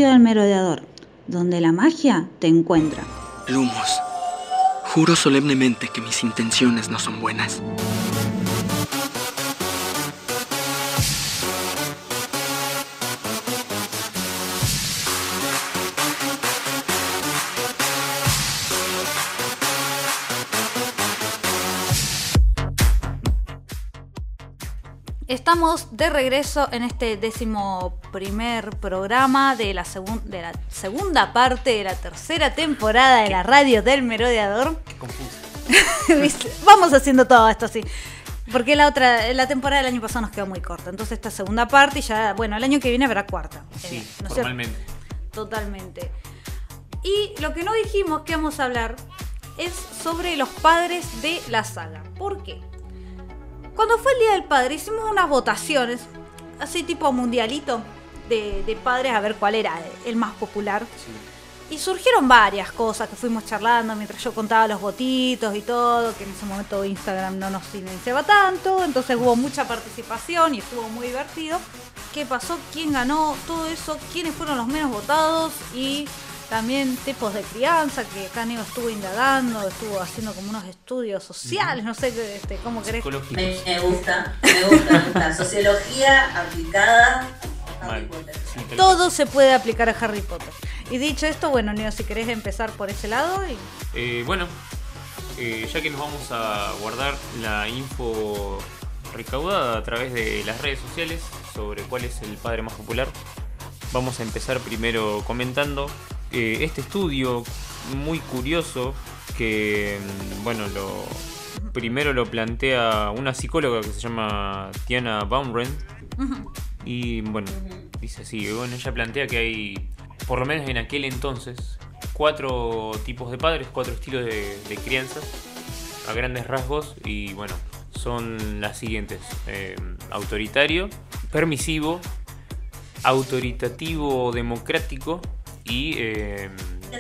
Del merodeador, donde la magia te encuentra. Lumos, juro solemnemente que mis intenciones no son buenas. Estamos de regreso en este décimo primer programa de la, segun- de la segunda parte de la tercera temporada de la radio del merodeador. Confuso. ¿Viste? Vamos haciendo todo esto así. Porque la otra, la temporada del año pasado nos quedó muy corta. Entonces esta segunda parte y ya, bueno, el año que viene habrá cuarta. Sí, Eh. Totalmente. Y lo que no dijimos que vamos a hablar es sobre los padres de la saga. ¿Por qué? Cuando fue el Día del Padre hicimos unas votaciones, así tipo mundialito, de, de padres a ver cuál era el más popular. Y surgieron varias cosas que fuimos charlando mientras yo contaba los votitos y todo, que en ese momento Instagram no nos silenciaba tanto, entonces hubo mucha participación y estuvo muy divertido. ¿Qué pasó? ¿Quién ganó? Todo eso, quiénes fueron los menos votados y también tipos de crianza, que acá Neo estuvo indagando, estuvo haciendo como unos estudios sociales, no sé qué, este, cómo querés. Me, me gusta, me gusta, me gusta. Sociología aplicada a Harry Mal. Potter. Todo se puede aplicar a Harry Potter. Y dicho esto, bueno, Neo, si querés empezar por ese lado y Eh, bueno, eh, ya que nos vamos a guardar la info recaudada a través de las redes sociales sobre cuál es el padre más popular, vamos a empezar primero comentando eh, este estudio muy curioso que, mm, bueno, lo primero lo plantea una psicóloga que se llama Tiana Baumren y bueno, dice así, bueno, ella plantea que hay, por lo menos en aquel entonces, cuatro tipos de padres, cuatro estilos de, de crianza, a grandes rasgos, y bueno, son las siguientes. eh, autoritario, permisivo, autoritativo democrático y eh,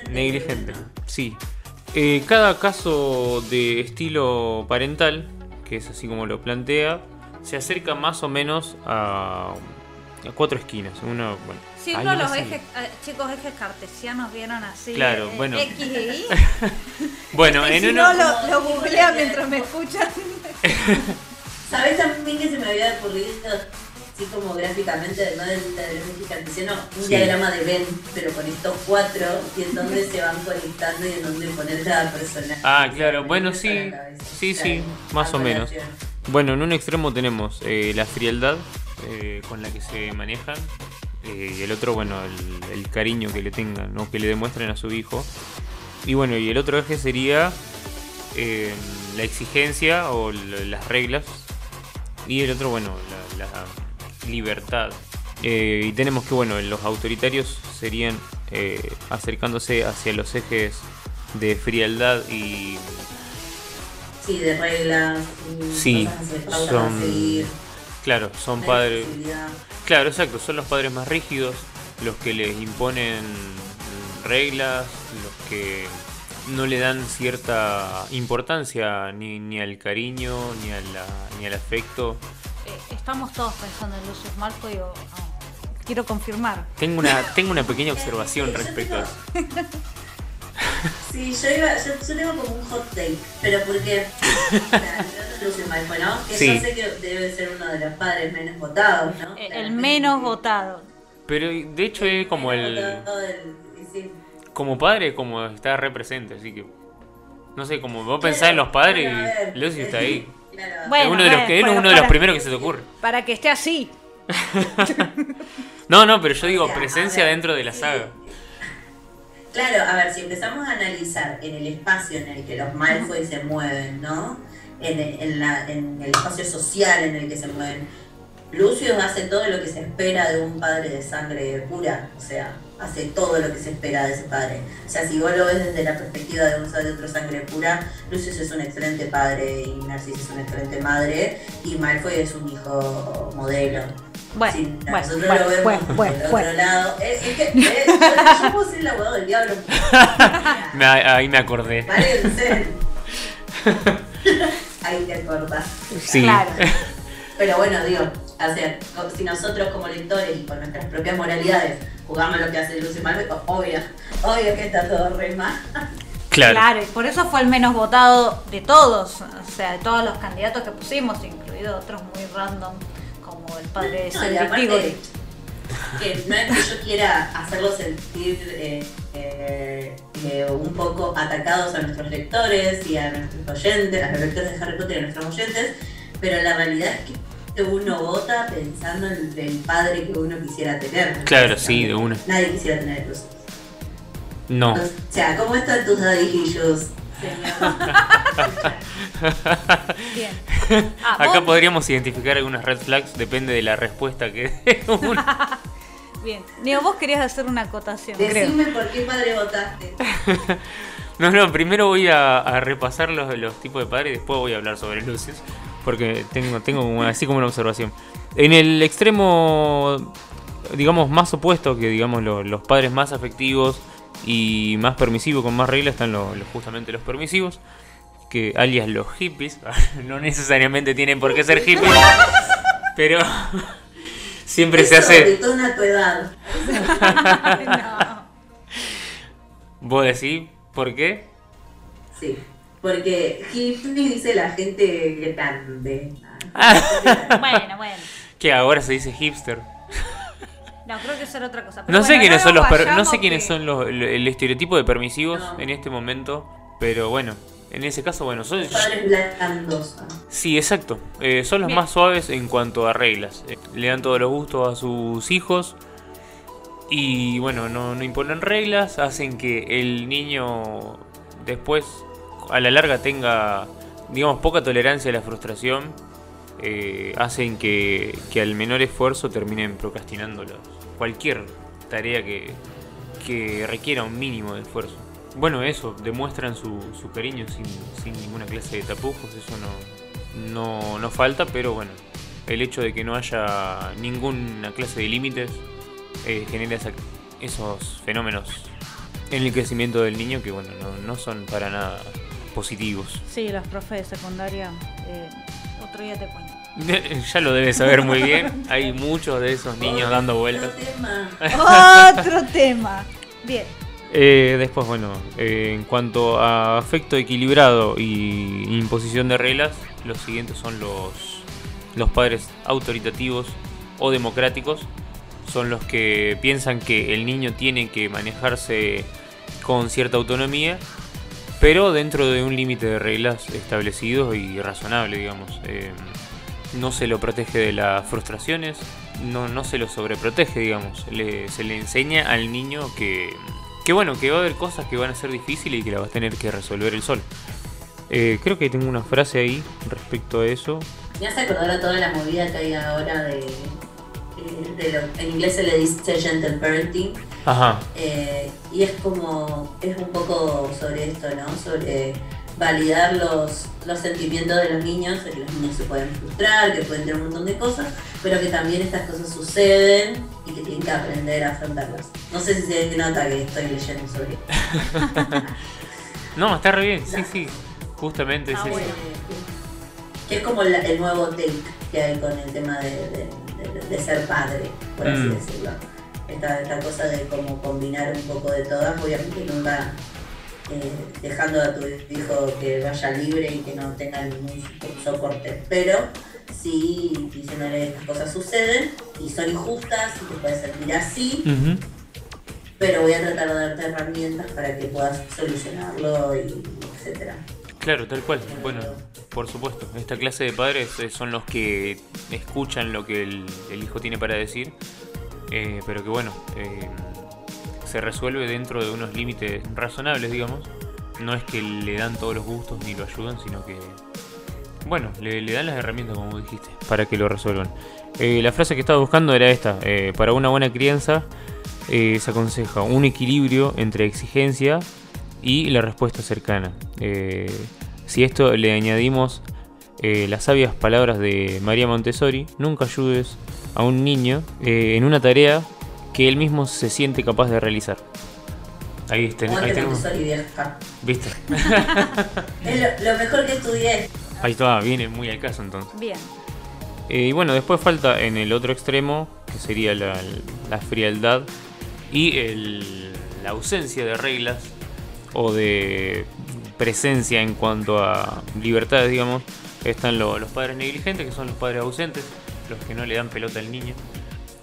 negligente. Sí. Eh, cada caso de estilo parental, que es así como lo plantea, se acerca más o menos a, a cuatro esquinas. Uno, bueno, una los ejes, eh, chicos, ejes cartesianos vieron así. Claro, eh, bueno. X e Y. Bueno, y en si uno. no, lo, lo googlean mientras me escuchan. ¿Sabes también que se me había ocurrido, así como gráficamente, no del del cartesiano, un Sí. diagrama de Venn, pero con estos cuatro, y en dónde se van conectando y en dónde poner cada personaje? Ah, claro, bueno, sí, sí, Claro, sí, más o menos. Bueno, en un extremo tenemos eh, la frialdad eh, con la que se manejan eh, y el otro, bueno, el, el cariño que le tengan, ¿no? que le demuestren a su hijo. Y bueno, y el otro eje sería eh, la exigencia o las reglas y el otro, bueno, la, la libertad. Eh, y tenemos que, bueno, los autoritarios serían eh, acercándose hacia los ejes de frialdad y Sí, de reglas, Sí, cosas son- seguir, Claro, son padres. Claro, exacto, son los padres más rígidos, los que les imponen reglas, los que no le dan cierta importancia ni, ni al cariño, ni, a la, ni al afecto. Estamos todos pensando en Lucius Malfoy o no. Quiero confirmar. Tengo una, tengo una pequeña observación respecto a eso. Sí, yo, iba, yo, yo tengo como un hot take, pero porque. Lucio Malfoy, ¿no? Que Sí. yo sé que debe ser uno de los padres menos votados, ¿no? Eh, el menos votado. Pero de hecho es como el... sí. Como padre, como está represente, así que... No sé, como vos pensás en los padres y Lucy está ahí. Claro. Bueno, es uno de los, bueno, que, es bueno, uno de los para- primeros que se te ocurre. Para que esté así. No, no, pero yo digo O sea, presencia ver, dentro de la sí. saga. Claro, a ver, si empezamos a analizar en el espacio en el que los Malfoy se mueven, ¿no? En el, en la- en el espacio social en el que se mueven, Lucius hace todo lo que se espera de un padre de sangre pura, o sea, hace todo lo que se espera de ese padre. O sea, si vos lo ves desde la perspectiva de un de otro sangre pura, Lucius es un excelente padre y Narcisa es una excelente madre y Malfoy es un hijo modelo. Bueno, nosotros bueno, lo vemos bueno, del bueno, otro bueno. lado, es, es que eh, yo, puedo ser el abogado del diablo. Me- ahí me acordé. Párense. Ahí te acordás. Sí. Claro. Pero bueno, digo, o sea, si nosotros como lectores y con nuestras propias moralidades jugamos lo que hace Lucy Malveco, obvio, obvio que está todo re mal. Claro. y por eso fue el menos votado de todos, o sea, de todos los candidatos que pusimos, incluido otros muy random, como el padre de No, y Cedric aparte, Diggory. que no es que yo quiera hacerlos sentir eh, eh, eh, un poco atacados a nuestros lectores y a nuestros oyentes, a los lectores de Harry Potter y a nuestros oyentes, pero la realidad es que uno vota pensando en el padre que uno quisiera tener. Claro, sí, de una. Nadie quisiera tener eso. No. O sea, ¿cómo están tus señor? Bien. Ah, Acá vos- podríamos identificar algunas red flags, depende de la respuesta que dé uno. Bien. Neo, vos querías hacer una acotación, creo. Decime por qué padre votaste. No, no, primero voy a, a repasar los, los tipos de padres y después voy a hablar sobre luces. Porque tengo, tengo así como una observación. En el extremo, digamos, más opuesto, que digamos lo- los padres más afectivos y más permisivos, con más reglas, están los, los- justamente los permisivos. Que alias los hippies. no necesariamente tienen por qué ser hippies. pero siempre se hace... detona tu edad. No. ¿Vos decís por qué? Sí, porque hippie dice la gente grande. Bueno, bueno. Que ahora se dice hipster. No, creo que eso era otra cosa. Pero No sé quiénes son los per- no sé quiénes que- son los el, el estereotipo de permisivos No. en este momento, pero bueno, en ese caso bueno, son sí, exacto. Eh, son los Bien. más suaves en cuanto a reglas. Eh, le dan todos los gustos a sus hijos y bueno, no, no imponen reglas, hacen que el niño después a la larga tenga digamos poca tolerancia a la frustración. eh, hacen que, que al menor esfuerzo terminen procrastinando cualquier tarea que, que requiera un mínimo de esfuerzo. Bueno, eso, demuestran su, su cariño sin, sin ninguna clase de tapujos, eso no, no, no falta, pero bueno, el hecho de que no haya ninguna clase de límites eh, genera esos fenómenos en el crecimiento del niño que bueno, no, no son para nada positivos. Sí, los profes de secundaria. eh, otro día te cuento. Ya lo debes saber muy bien, hay muchos de esos niños dando vueltas. Otro tema. Otro tema. Bien. Eh, después, bueno, eh, en cuanto a afecto equilibrado y imposición de reglas, los siguientes son los, los padres autoritativos o democráticos. Son los que piensan que el niño tiene que manejarse con cierta autonomía, pero dentro de un límite de reglas establecidos y razonable, digamos. Eh, no se lo protege de las frustraciones, no, no se lo sobreprotege, digamos. Se le enseña al niño que, que, bueno, que va a haber cosas que van a ser difíciles y que la va a tener que resolver él solo. Eh, creo que tengo una frase ahí respecto a eso. Me hace acordar a toda la movida que hay ahora de. En inglés se le dice gentle parenting. Ajá. eh, y es como. Es un poco sobre esto, ¿no? Sobre validar los, los sentimientos de los niños, de que los niños se pueden frustrar, que pueden tener un montón de cosas, pero que también estas cosas suceden y que tienen que aprender a afrontarlas. No sé si se nota que estoy leyendo sobre esto. No, está re bien, sí, sí. Justamente Ah, es eso. Que es como la- el nuevo take que hay con el tema de, de- de- de ser padre, por así Mm. decirlo. Esta, esta cosa de como combinar un poco de todas, obviamente nunca eh, dejando a tu hijo que vaya libre y que no tenga ningún soporte, pero sí diciéndole estas cosas suceden y son injustas y te puedes sentir así, pero voy a tratar de darte herramientas para que puedas solucionarlo y etcétera. Claro, tal cual. Bueno, por supuesto. Esta clase de padres eh, son los que escuchan lo que el, hijo tiene para decir, eh, pero que bueno, eh, se resuelve dentro de unos límites razonables, digamos. No es que le dan todos los gustos ni lo ayudan, sino que, bueno, le, dan las herramientas, como dijiste, para que lo resuelvan. La frase que estaba buscando era esta. para una buena crianza se aconseja un equilibrio entre exigencia y la respuesta cercana. Eh, si esto le añadimos eh, las sabias palabras de María Montessori, nunca ayudes a un niño eh, en una tarea que él mismo se siente capaz de realizar. Ahí, ten- ahí tenemos. ¿Viste? Es lo, lo mejor que estudié. Ahí está, viene muy al caso entonces. Bien. Eh, y bueno, después falta en el otro extremo, que sería la, la frialdad y el- la ausencia de reglas o de presencia en cuanto a libertades, digamos, están lo- los padres negligentes, que son los padres ausentes, los que no le dan pelota al niño,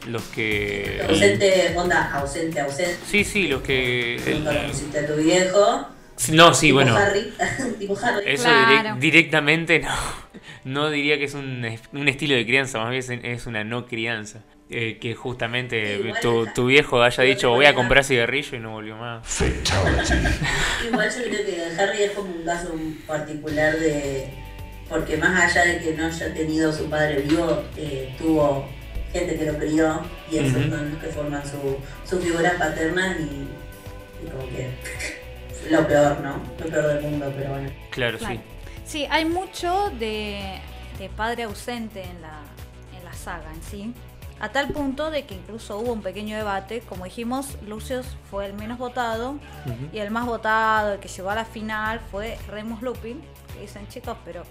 los que... Ausente, onda, ausente, ausente. Sí, sí, los que... Nunca lo pusiste a tu viejo. No, sí, tipo bueno. Harry. tipo Harry. Eso direc- directamente no. No diría que es un, es- un estilo de crianza, más bien es una no crianza. Eh, que justamente tu, viejo haya dicho voy a comprar cigarrillo y no volvió más. Igual yo creo que Harry es como un caso particular de. Porque más allá de que no haya tenido su padre vivo, eh, tuvo gente que lo crió y esos son los que forman su, su figura paterna y, y como que. Lo peor, ¿no? Lo peor del mundo, pero bueno. Claro, Claro. Sí, hay mucho de, de padre ausente en la, en la saga en sí. A tal punto de que incluso hubo un pequeño debate. Como dijimos, Lucius fue el menos votado. Y el más votado, el que llegó a la final, fue Remus Lupin. Que dicen chicos, pero.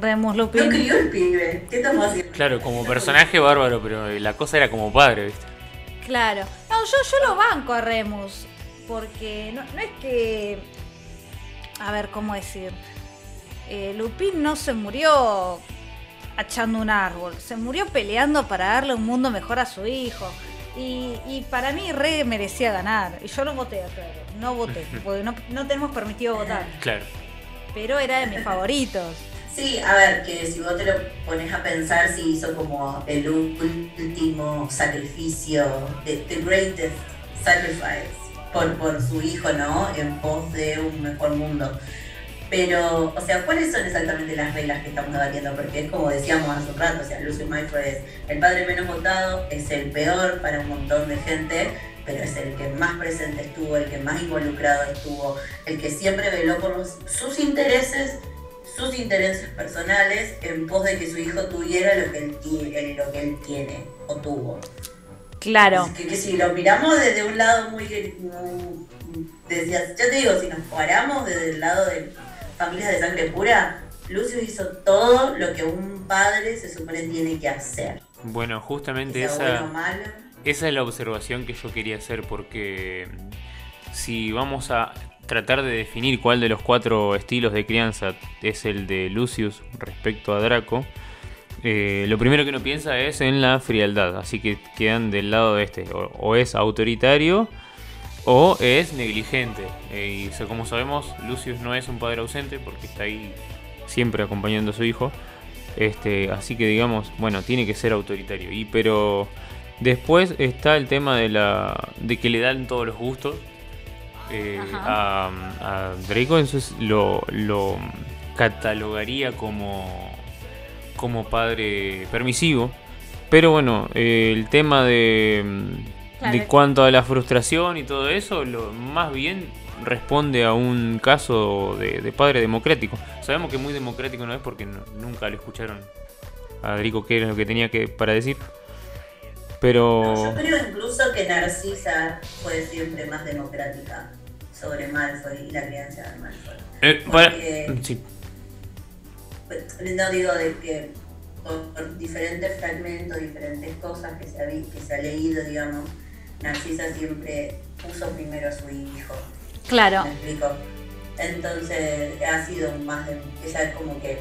Remus Lupin. crió el pibe. ¿Qué estamos haciendo? Claro, como personaje bárbaro, pero la cosa era como padre, ¿viste? Claro. No, yo, yo lo banco a Remus. Porque no, no es que. A ver, ¿cómo decir? Eh, Lupin no se murió achando un árbol. Se murió peleando para darle un mundo mejor a su hijo. Y, y para mí, Re merecía ganar. Y yo lo voté, claro. No voté. Porque no, no tenemos permitido votar. Claro. Pero era de mis favoritos. Sí, a ver, que si vos te lo pones a pensar, si hizo como el último sacrificio, the, the greatest sacrifice, por, por su hijo, ¿no? En pos de un mejor mundo. Pero, o sea, ¿cuáles son exactamente las reglas que estamos debatiendo? Porque es como decíamos hace un rato, o sea, Lucius Malfoy es el padre menos votado, es el peor para un montón de gente, pero es el que más presente estuvo, el que más involucrado estuvo, el que siempre veló por los- sus intereses sus intereses personales en pos de que su hijo tuviera lo que él, tie- lo que él tiene o tuvo. Claro. Que, que si lo miramos desde un lado muy, muy- decía- yo te digo, si nos paramos desde el lado de familias de sangre pura, Lucius hizo todo lo que un padre se supone tiene que hacer. Bueno, justamente bueno esa, malo. esa es la observación que yo quería hacer porque mm, si vamos a tratar de definir cuál de los cuatro estilos de crianza es el de Lucius respecto a Draco, eh, lo primero que uno piensa es en la frialdad, así que quedan del lado de este, o, o es autoritario o es negligente. Eh, y como sabemos, Lucius no es un padre ausente porque está ahí siempre acompañando a su hijo. Este, así que digamos, bueno, tiene que ser autoritario. Y pero después está el tema de la de que le dan todos los gustos. Eh, a, a Draco entonces lo, lo catalogaría como como padre permisivo. Pero bueno, eh, el tema de, mm, Claro. de cuanto a la frustración y todo eso, lo más bien responde a un caso de, de padre democrático. Sabemos que muy democrático no es porque no- nunca le escucharon a Draco qué era lo que tenía que para decir. Pero Yo creo incluso que Narcisa fue siempre más democrática sobre Malfoy y la crianza de Malfoy. eh, para- Porque- sí, no digo de que por, por diferentes fragmentos, diferentes cosas que se, ha, vi- que se ha leído, digamos, Narcisa siempre puso primero a su hijo. Claro. ¿Me explico? Entonces ha sido más de, ella es como que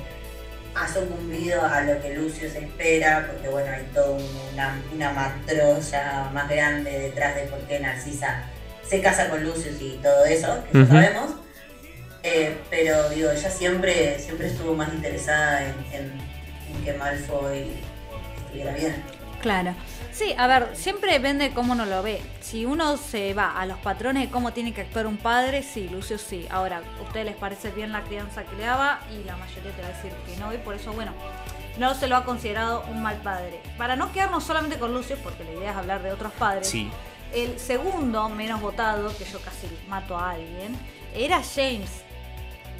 ha sucumbido a lo que Lucio se espera, porque bueno, hay toda una, una matrolla más grande detrás de por qué Narcisa se casa con Lucius y todo eso, que ya sabemos. Eh, pero digo, ella siempre, siempre estuvo más interesada en, en- en que Malfoy estuviera bien. Claro. Sí, a ver, siempre depende cómo uno lo ve. Si uno se va a los patrones de cómo tiene que actuar un padre, sí, Lucio sí. Ahora, ¿a ustedes les parece bien la crianza que le daba? Y la mayoría te va a decir que no, y por eso, bueno, no se lo ha considerado un mal padre. Para no quedarnos solamente con Lucio, porque la idea es hablar de otros padres, sí. el segundo menos votado, que yo casi mato a alguien, era James.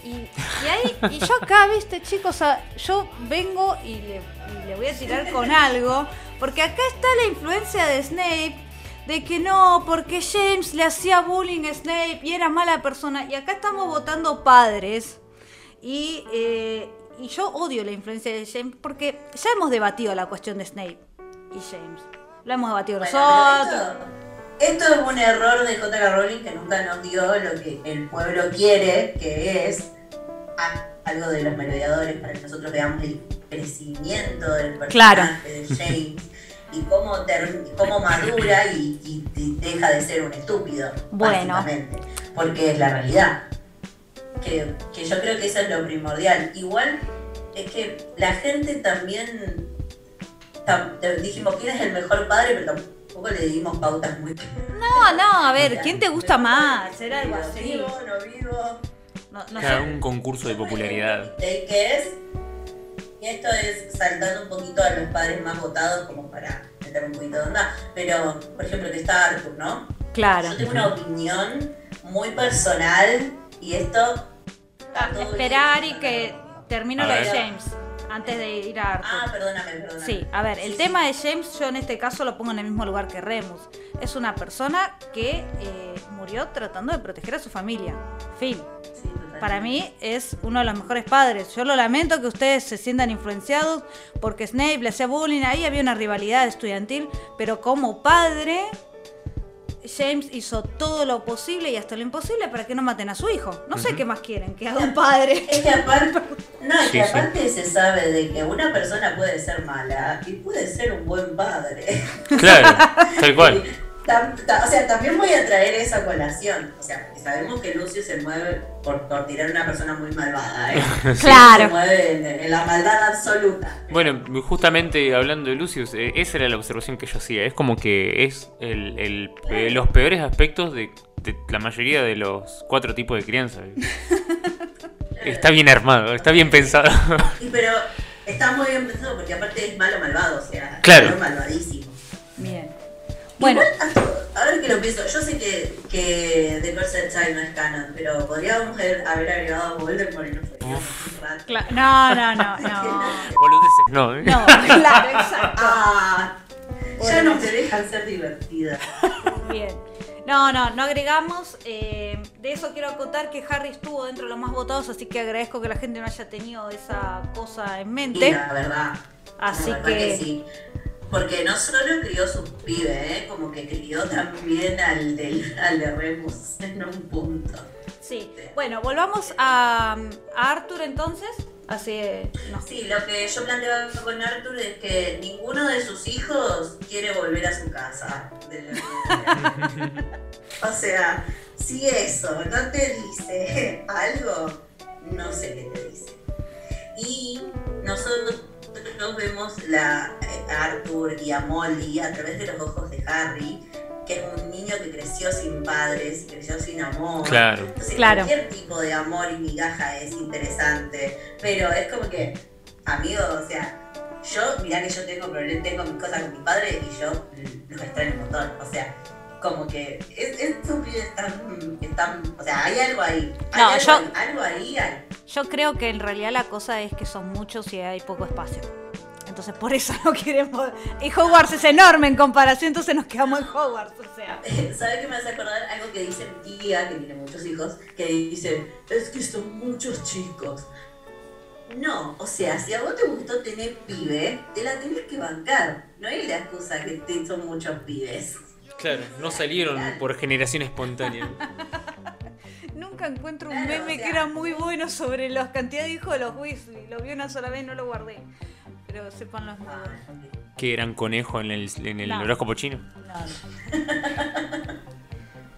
Y, y ahí, y yo acá, viste, chicos, yo vengo y le, y le voy a tirar con algo, porque acá está la influencia de Snape, de que no, porque James le hacía bullying a Snape y era mala persona, y acá estamos votando padres, y, eh, y yo odio la influencia de James, porque ya hemos debatido la cuestión de Snape y James. Lo hemos debatido Bueno, nosotros. esto- esto es un error de J.K. Rowling que nunca nos dio lo que el pueblo quiere, que es algo de los merodeadores para que nosotros veamos el crecimiento del personaje Claro. de James y cómo, ter- cómo madura y, y- y deja de ser un estúpido, Bueno. básicamente, porque es la realidad. Que, que yo creo que eso es lo primordial. Igual es que la gente también tam- dijimos quién es el mejor padre, pero tampoco le dimos pautas muy No, no, a ver, ¿quién te gusta más? Era algo así. Vivo, no vivo. No, no Claro, sé. un concurso de popularidad. Que es, y esto es saltando un poquito a los padres más votados como para meter un poquito de onda, pero por ejemplo que está Arthur, ¿no? Claro. Yo tengo una opinión muy personal y esto... Ah, esperar y que termino A lo de. James antes de ir a Arthur. Ah, perdóname, perdóname. Sí, a ver, el Sí, tema de James yo en este caso lo pongo en el mismo lugar que Remus. Es una persona que eh, murió tratando de proteger a su familia. Fin. Para mí es uno de los mejores padres. Yo lo lamento que ustedes se sientan influenciados porque Snape le hacía bullying, ahí había una rivalidad estudiantil, pero como padre, James hizo todo lo posible y hasta lo imposible para que no maten a su hijo. No sé qué más quieren que haga un padre. Es que aparte, no, es que sí. aparte se sabe de que una persona puede ser mala y puede ser un buen padre. Claro, tal cual. Tam- o sea, también voy a traer esa colación. O sea, sabemos que Lucio se mueve por, por tirar a una persona muy malvada. ¿eh? Claro. Se mueve en, en la maldad absoluta. Bueno, justamente hablando de Lucius, eh, esa era la observación que yo hacía. Es como que es el, el- eh, los peores aspectos de, de la mayoría de los cuatro tipos de crianza. Está bien armado, está bien pensado. Y pero está muy bien pensado porque aparte es malo malvado. O sea, Claro. es malvadísimo. Bueno, Igual, a ver que lo pienso. Yo sé que, que The Cursed Child no es canon, pero podríamos haber, haber agregado a Voldemort y no fue. cla- no, no, no, no. Boludeces, no. ¿eh? No, claro, exacto. Ah, ya no te dejan ser divertida. Bien. No, no, no agregamos. eh, de eso quiero acotar que Harry estuvo dentro de los más votados, así que agradezco que la gente no haya tenido esa cosa en Y mente. la verdad. Así la verdad que- sí. Porque no solo crió su pibe, ¿eh? como que crió también al, del, al de Remus en un punto. Sí. Bueno, volvamos a, a Arthur entonces. Así no. Sí, lo que yo planteaba con Arthur es que ninguno de sus hijos quiere volver a su casa. de la- o sea, si eso no te dice algo, no sé qué te dice. Y nosotros vemos la, a Arthur y a Molly a través de los ojos de Harry, que es un niño que creció sin padres y creció sin amor. Claro. Entonces, Claro. cualquier tipo de amor y migaja es interesante, pero es como que, amigo, o sea, yo, mirá que yo tengo problemas, tengo mis cosas con mi padre y yo los extraño un montón, o sea, como que es, estos pibes están, están, o sea, hay algo ahí, hay No, algo, yo- algo ahí hay. Yo creo que en realidad la cosa es que son muchos y hay poco espacio. Entonces por eso no queremos. Y Hogwarts es enorme en comparación, entonces nos quedamos en Hogwarts. O sea. ¿Sabes qué me hace acordar? Algo que dice mi tía, que tiene muchos hijos, que dice, es que son muchos chicos. No, o sea, si a vos te gustó tener pibe, te la tenés que bancar. No hay la excusa que te son muchos pibes. Claro, no salieron por generación espontánea. Nunca encuentro un meme que era muy bueno sobre la cantidad de hijos de los Weasley. Lo vi una sola vez, no lo guardé. Pero sepan los nuevos. Que eran conejo en el, en el No. horóscopo chino. No, no.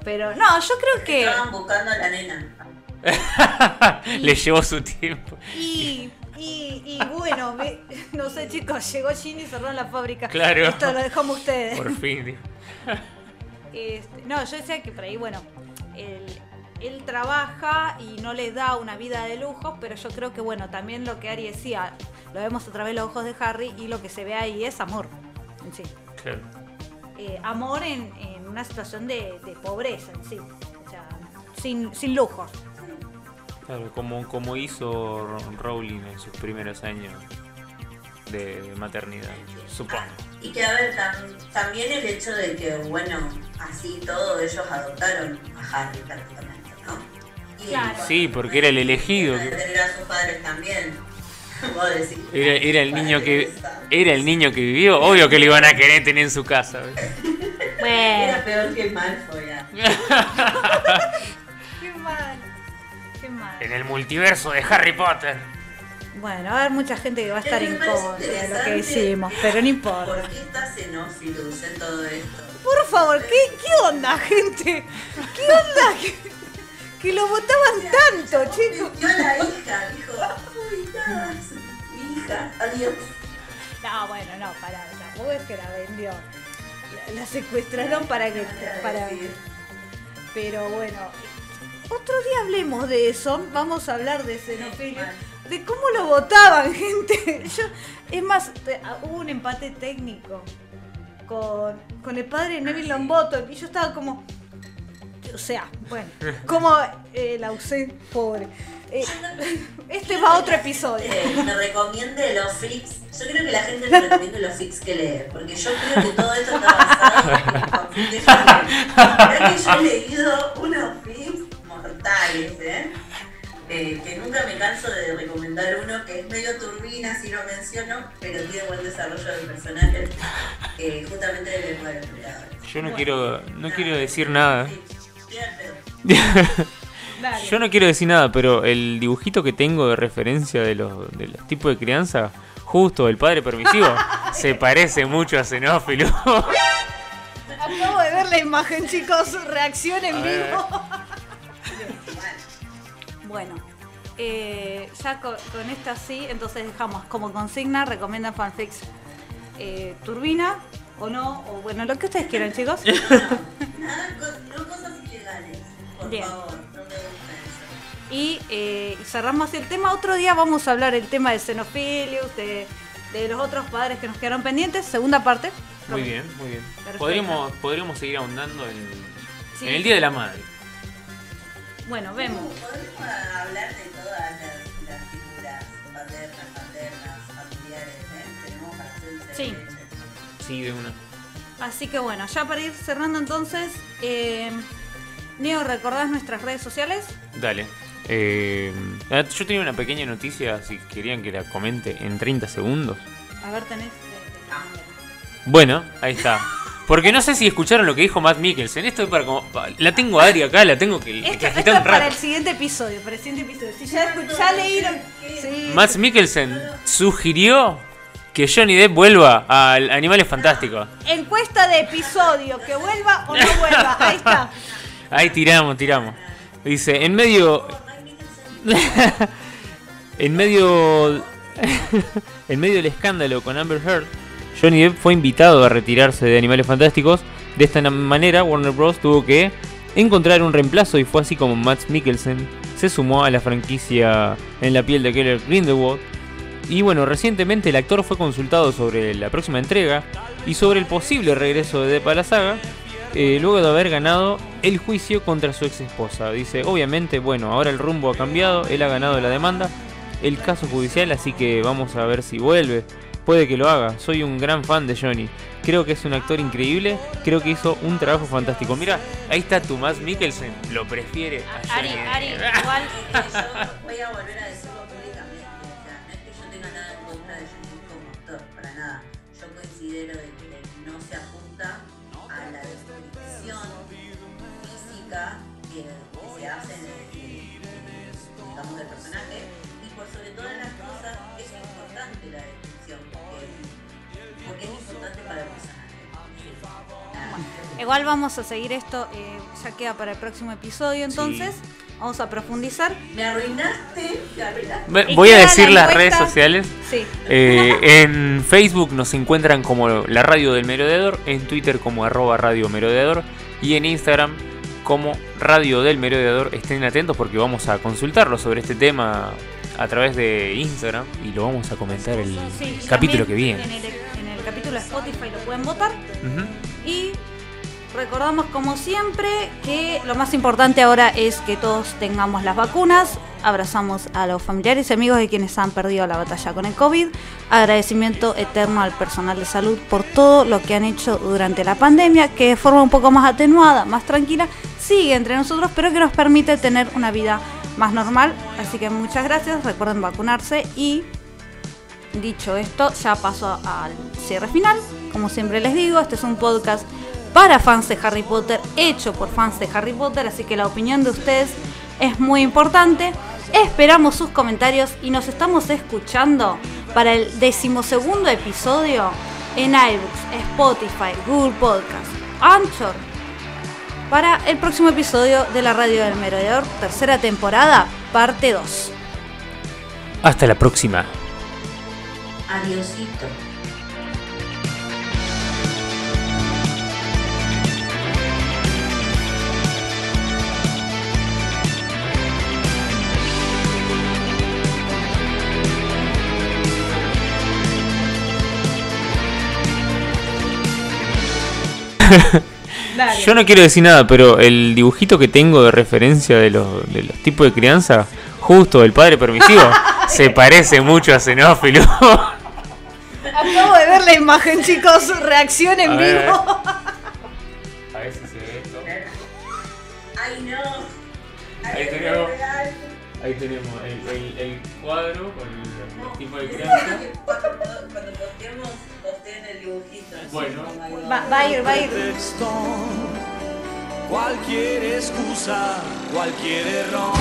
Pero no, yo creo que. Estaban buscando a la nena. Le llevó su tiempo. Y, y, y bueno, me- no sé chicos, llegó Ginny y cerraron la fábrica. Claro. Esto lo dejamos a ustedes. Por fin. dijo. Este, no, yo decía que por ahí, bueno, él, él trabaja y no les da una vida de lujo, pero yo creo que, bueno, también lo que Ari decía, lo vemos a través de los ojos de Harry y lo que se ve ahí es amor en sí. Claro. Eh, amor en, en una situación de, de pobreza en sí. O sea, sin, sin lujos. Claro, como, como hizo Rowling en sus primeros años de maternidad, supongo. Y que, a ver, tam- también el hecho de que, bueno, así todo, ellos adoptaron a Harry prácticamente, ¿no? Y Claro. Sí, porque era el elegido. De tener a sus padres también. Vos decís. Era, era el niño que era el niño que vivió, obvio que lo iban a querer tener en su casa. ¿ves? Bueno. Era peor que Malfoy. Qué mal. Qué mal. En el multiverso de Harry Potter. Bueno, va a haber mucha gente que va a estar en contra de lo que hicimos, pero no importa. ¿Por qué está en todo esto? Por favor, ¿qué, qué onda, gente? ¿Qué onda? Que, que lo votaban tanto, chicos. Yo la hija, dijo, uy, nada, mi hija, adiós. No, bueno, no, pará, tampoco es que la vendió. La, la secuestraron para que. Para, pero bueno, otro día hablemos de eso. Vamos a hablar de xenofilia. De cómo lo votaban, gente. Yo, es más, te- ah, hubo un empate técnico con, con el padre de Neville Longbottom y yo estaba como. O sea, bueno, como eh, la usé, pobre. Eh, este va a otro episodio. Eh, me recomiende los fics. Yo creo que la gente me recomiende los fics que lee. Porque yo creo que todo esto está basado en. Creo que yo he leído unos fics mortales, ¿eh? Eh, que nunca me canso de recomendar uno que es medio turbina, si lo menciono, pero tiene buen desarrollo de personajes, eh, justamente de lengua de los creadores. Yo no quiero, no quiero decir nada. Dale. Yo no quiero decir nada, pero el dibujito que tengo de referencia de los, de los tipos de crianza, justo el padre permisivo, se parece mucho a Xenófilo. Acabo de ver la imagen, chicos. Reacción en vivo. Bueno, eh, ya con, con esta sí, entonces dejamos como consigna, recomiendan fanfics eh, turbina o no, o bueno, lo que ustedes quieran, chicos. Nada, co- no cosas ilegales, por Bien. favor, no me gusta eso. Y eh, cerramos el tema. Otro día vamos a hablar el tema de xenofilius, de, de los otros padres que nos quedaron pendientes. Segunda parte. Muy bien, muy bien. Perfecto. Podríamos, podríamos seguir ahondando en, Sí. en el Día de la Madre. Bueno, vemos. Podemos hablar de todas las, las figuras paternas, maternas, familiares, ¿eh? Tenemos para hacer un Sí. Sí, de una. Así que bueno, ya para ir cerrando entonces, eh, Neo, ¿recordás nuestras redes sociales? Dale. Eh, ah, yo tenía una pequeña noticia, si querían que la comente en 30 segundos. A ver, tenés. Bueno, ahí está. Porque no sé si escucharon lo que dijo Matt Mikkelsen. Esto es para como. La tengo a Adri acá, la tengo que, Esto, es para el siguiente episodio, para el siguiente episodio. Si ya, ya leíron. Sí. Matt Mikkelsen sugirió que Johnny Depp vuelva al Animales Fantásticos. Encuesta de episodio, que vuelva o no vuelva. Ahí está. Ahí tiramos, tiramos. Dice, en medio. en medio. en medio del escándalo con Amber Heard, Johnny Depp fue invitado a retirarse de Animales Fantásticos. De esta manera, Warner Bros. tuvo que encontrar un reemplazo y fue así como Matt Mikkelsen se sumó a la franquicia en la piel de Keller Grindelwald. Y bueno, recientemente el actor fue consultado sobre la próxima entrega y sobre el posible regreso de Depp a la saga, eh, luego de haber ganado el juicio contra su ex esposa. Dice, obviamente, bueno, ahora el rumbo ha cambiado, él ha ganado la demanda, el caso judicial, así que vamos a ver si vuelve. Puede que lo haga, soy un gran fan de Johnny. Creo que es un actor increíble, creo que hizo un trabajo fantástico. Mira, ahí está Matt Mikkelsen, lo prefiere a Ari, Johnny Ari, Depp. igual. Yo voy a volver a decirlo públicamente. O sea, no es que yo tenga nada en contra de Johnny como actor, para nada. Yo considero de Igual vamos a seguir esto, eh, ya queda para el próximo episodio, entonces vamos a profundizar. Me arruinaste, me arruinaste. Voy a decir la las redes sociales. Sí. Eh, en Facebook nos encuentran como la radio del merodeador, en Twitter como arroba radio merodeador y en Instagram como radio del merodeador. Estén atentos porque vamos a consultarlo sobre este tema a través de Instagram y lo vamos a comentar el Sí, capítulo que viene. En el, en el capítulo de Spotify lo pueden votar. Ujú. Y recordamos como siempre que lo más importante ahora es que todos tengamos las vacunas. Abrazamos a los familiares y amigos de quienes han perdido la batalla con el COVID. Agradecimiento eterno al personal de salud por todo lo que han hecho durante la pandemia, que de forma un poco más atenuada, más tranquila, sigue entre nosotros, pero que nos permite tener una vida más normal. Así que muchas gracias, recuerden vacunarse y Dicho esto, ya paso al cierre final. Como siempre les digo, este es un podcast para fans de Harry Potter, hecho por fans de Harry Potter, así que la opinión de ustedes es muy importante. Esperamos sus comentarios y nos estamos escuchando para el decimosegundo episodio en iBooks, Spotify, Google Podcast, Anchor, para el próximo episodio de la Radio del Merodeador, tercera temporada, parte 2. Hasta la próxima. Adiosito. Yo no quiero decir nada, pero el dibujito que tengo de referencia de los, de los tipos de crianza, justo el padre permisivo, se parece mucho a Xenófilo. Acabo de ver la imagen, chicos, reacción en A ver. vivo. A ver si se ve esto. Ay, no. Ahí tenemos. Ahí tenemos el, el- el cuadro con el, el tipo de crianza. Bueno. Va, va a ir, va a ir. Cualquier excusa, cualquier error.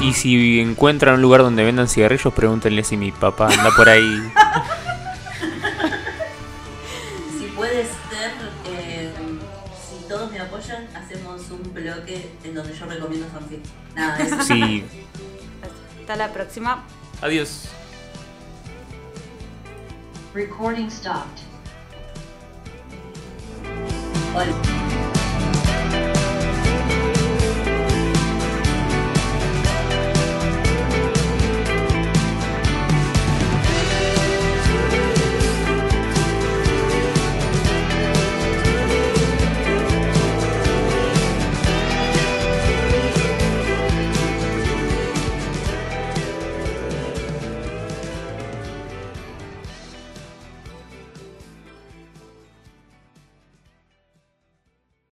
Y si encuentran un lugar donde vendan cigarrillos, pregúntenle si mi papá anda por ahí. Si puede ser, eh, si todos me apoyan, hacemos un bloque en donde yo recomiendo fanfic. Nada eso. Sí. Hasta la próxima. Adiós. Recording stopped.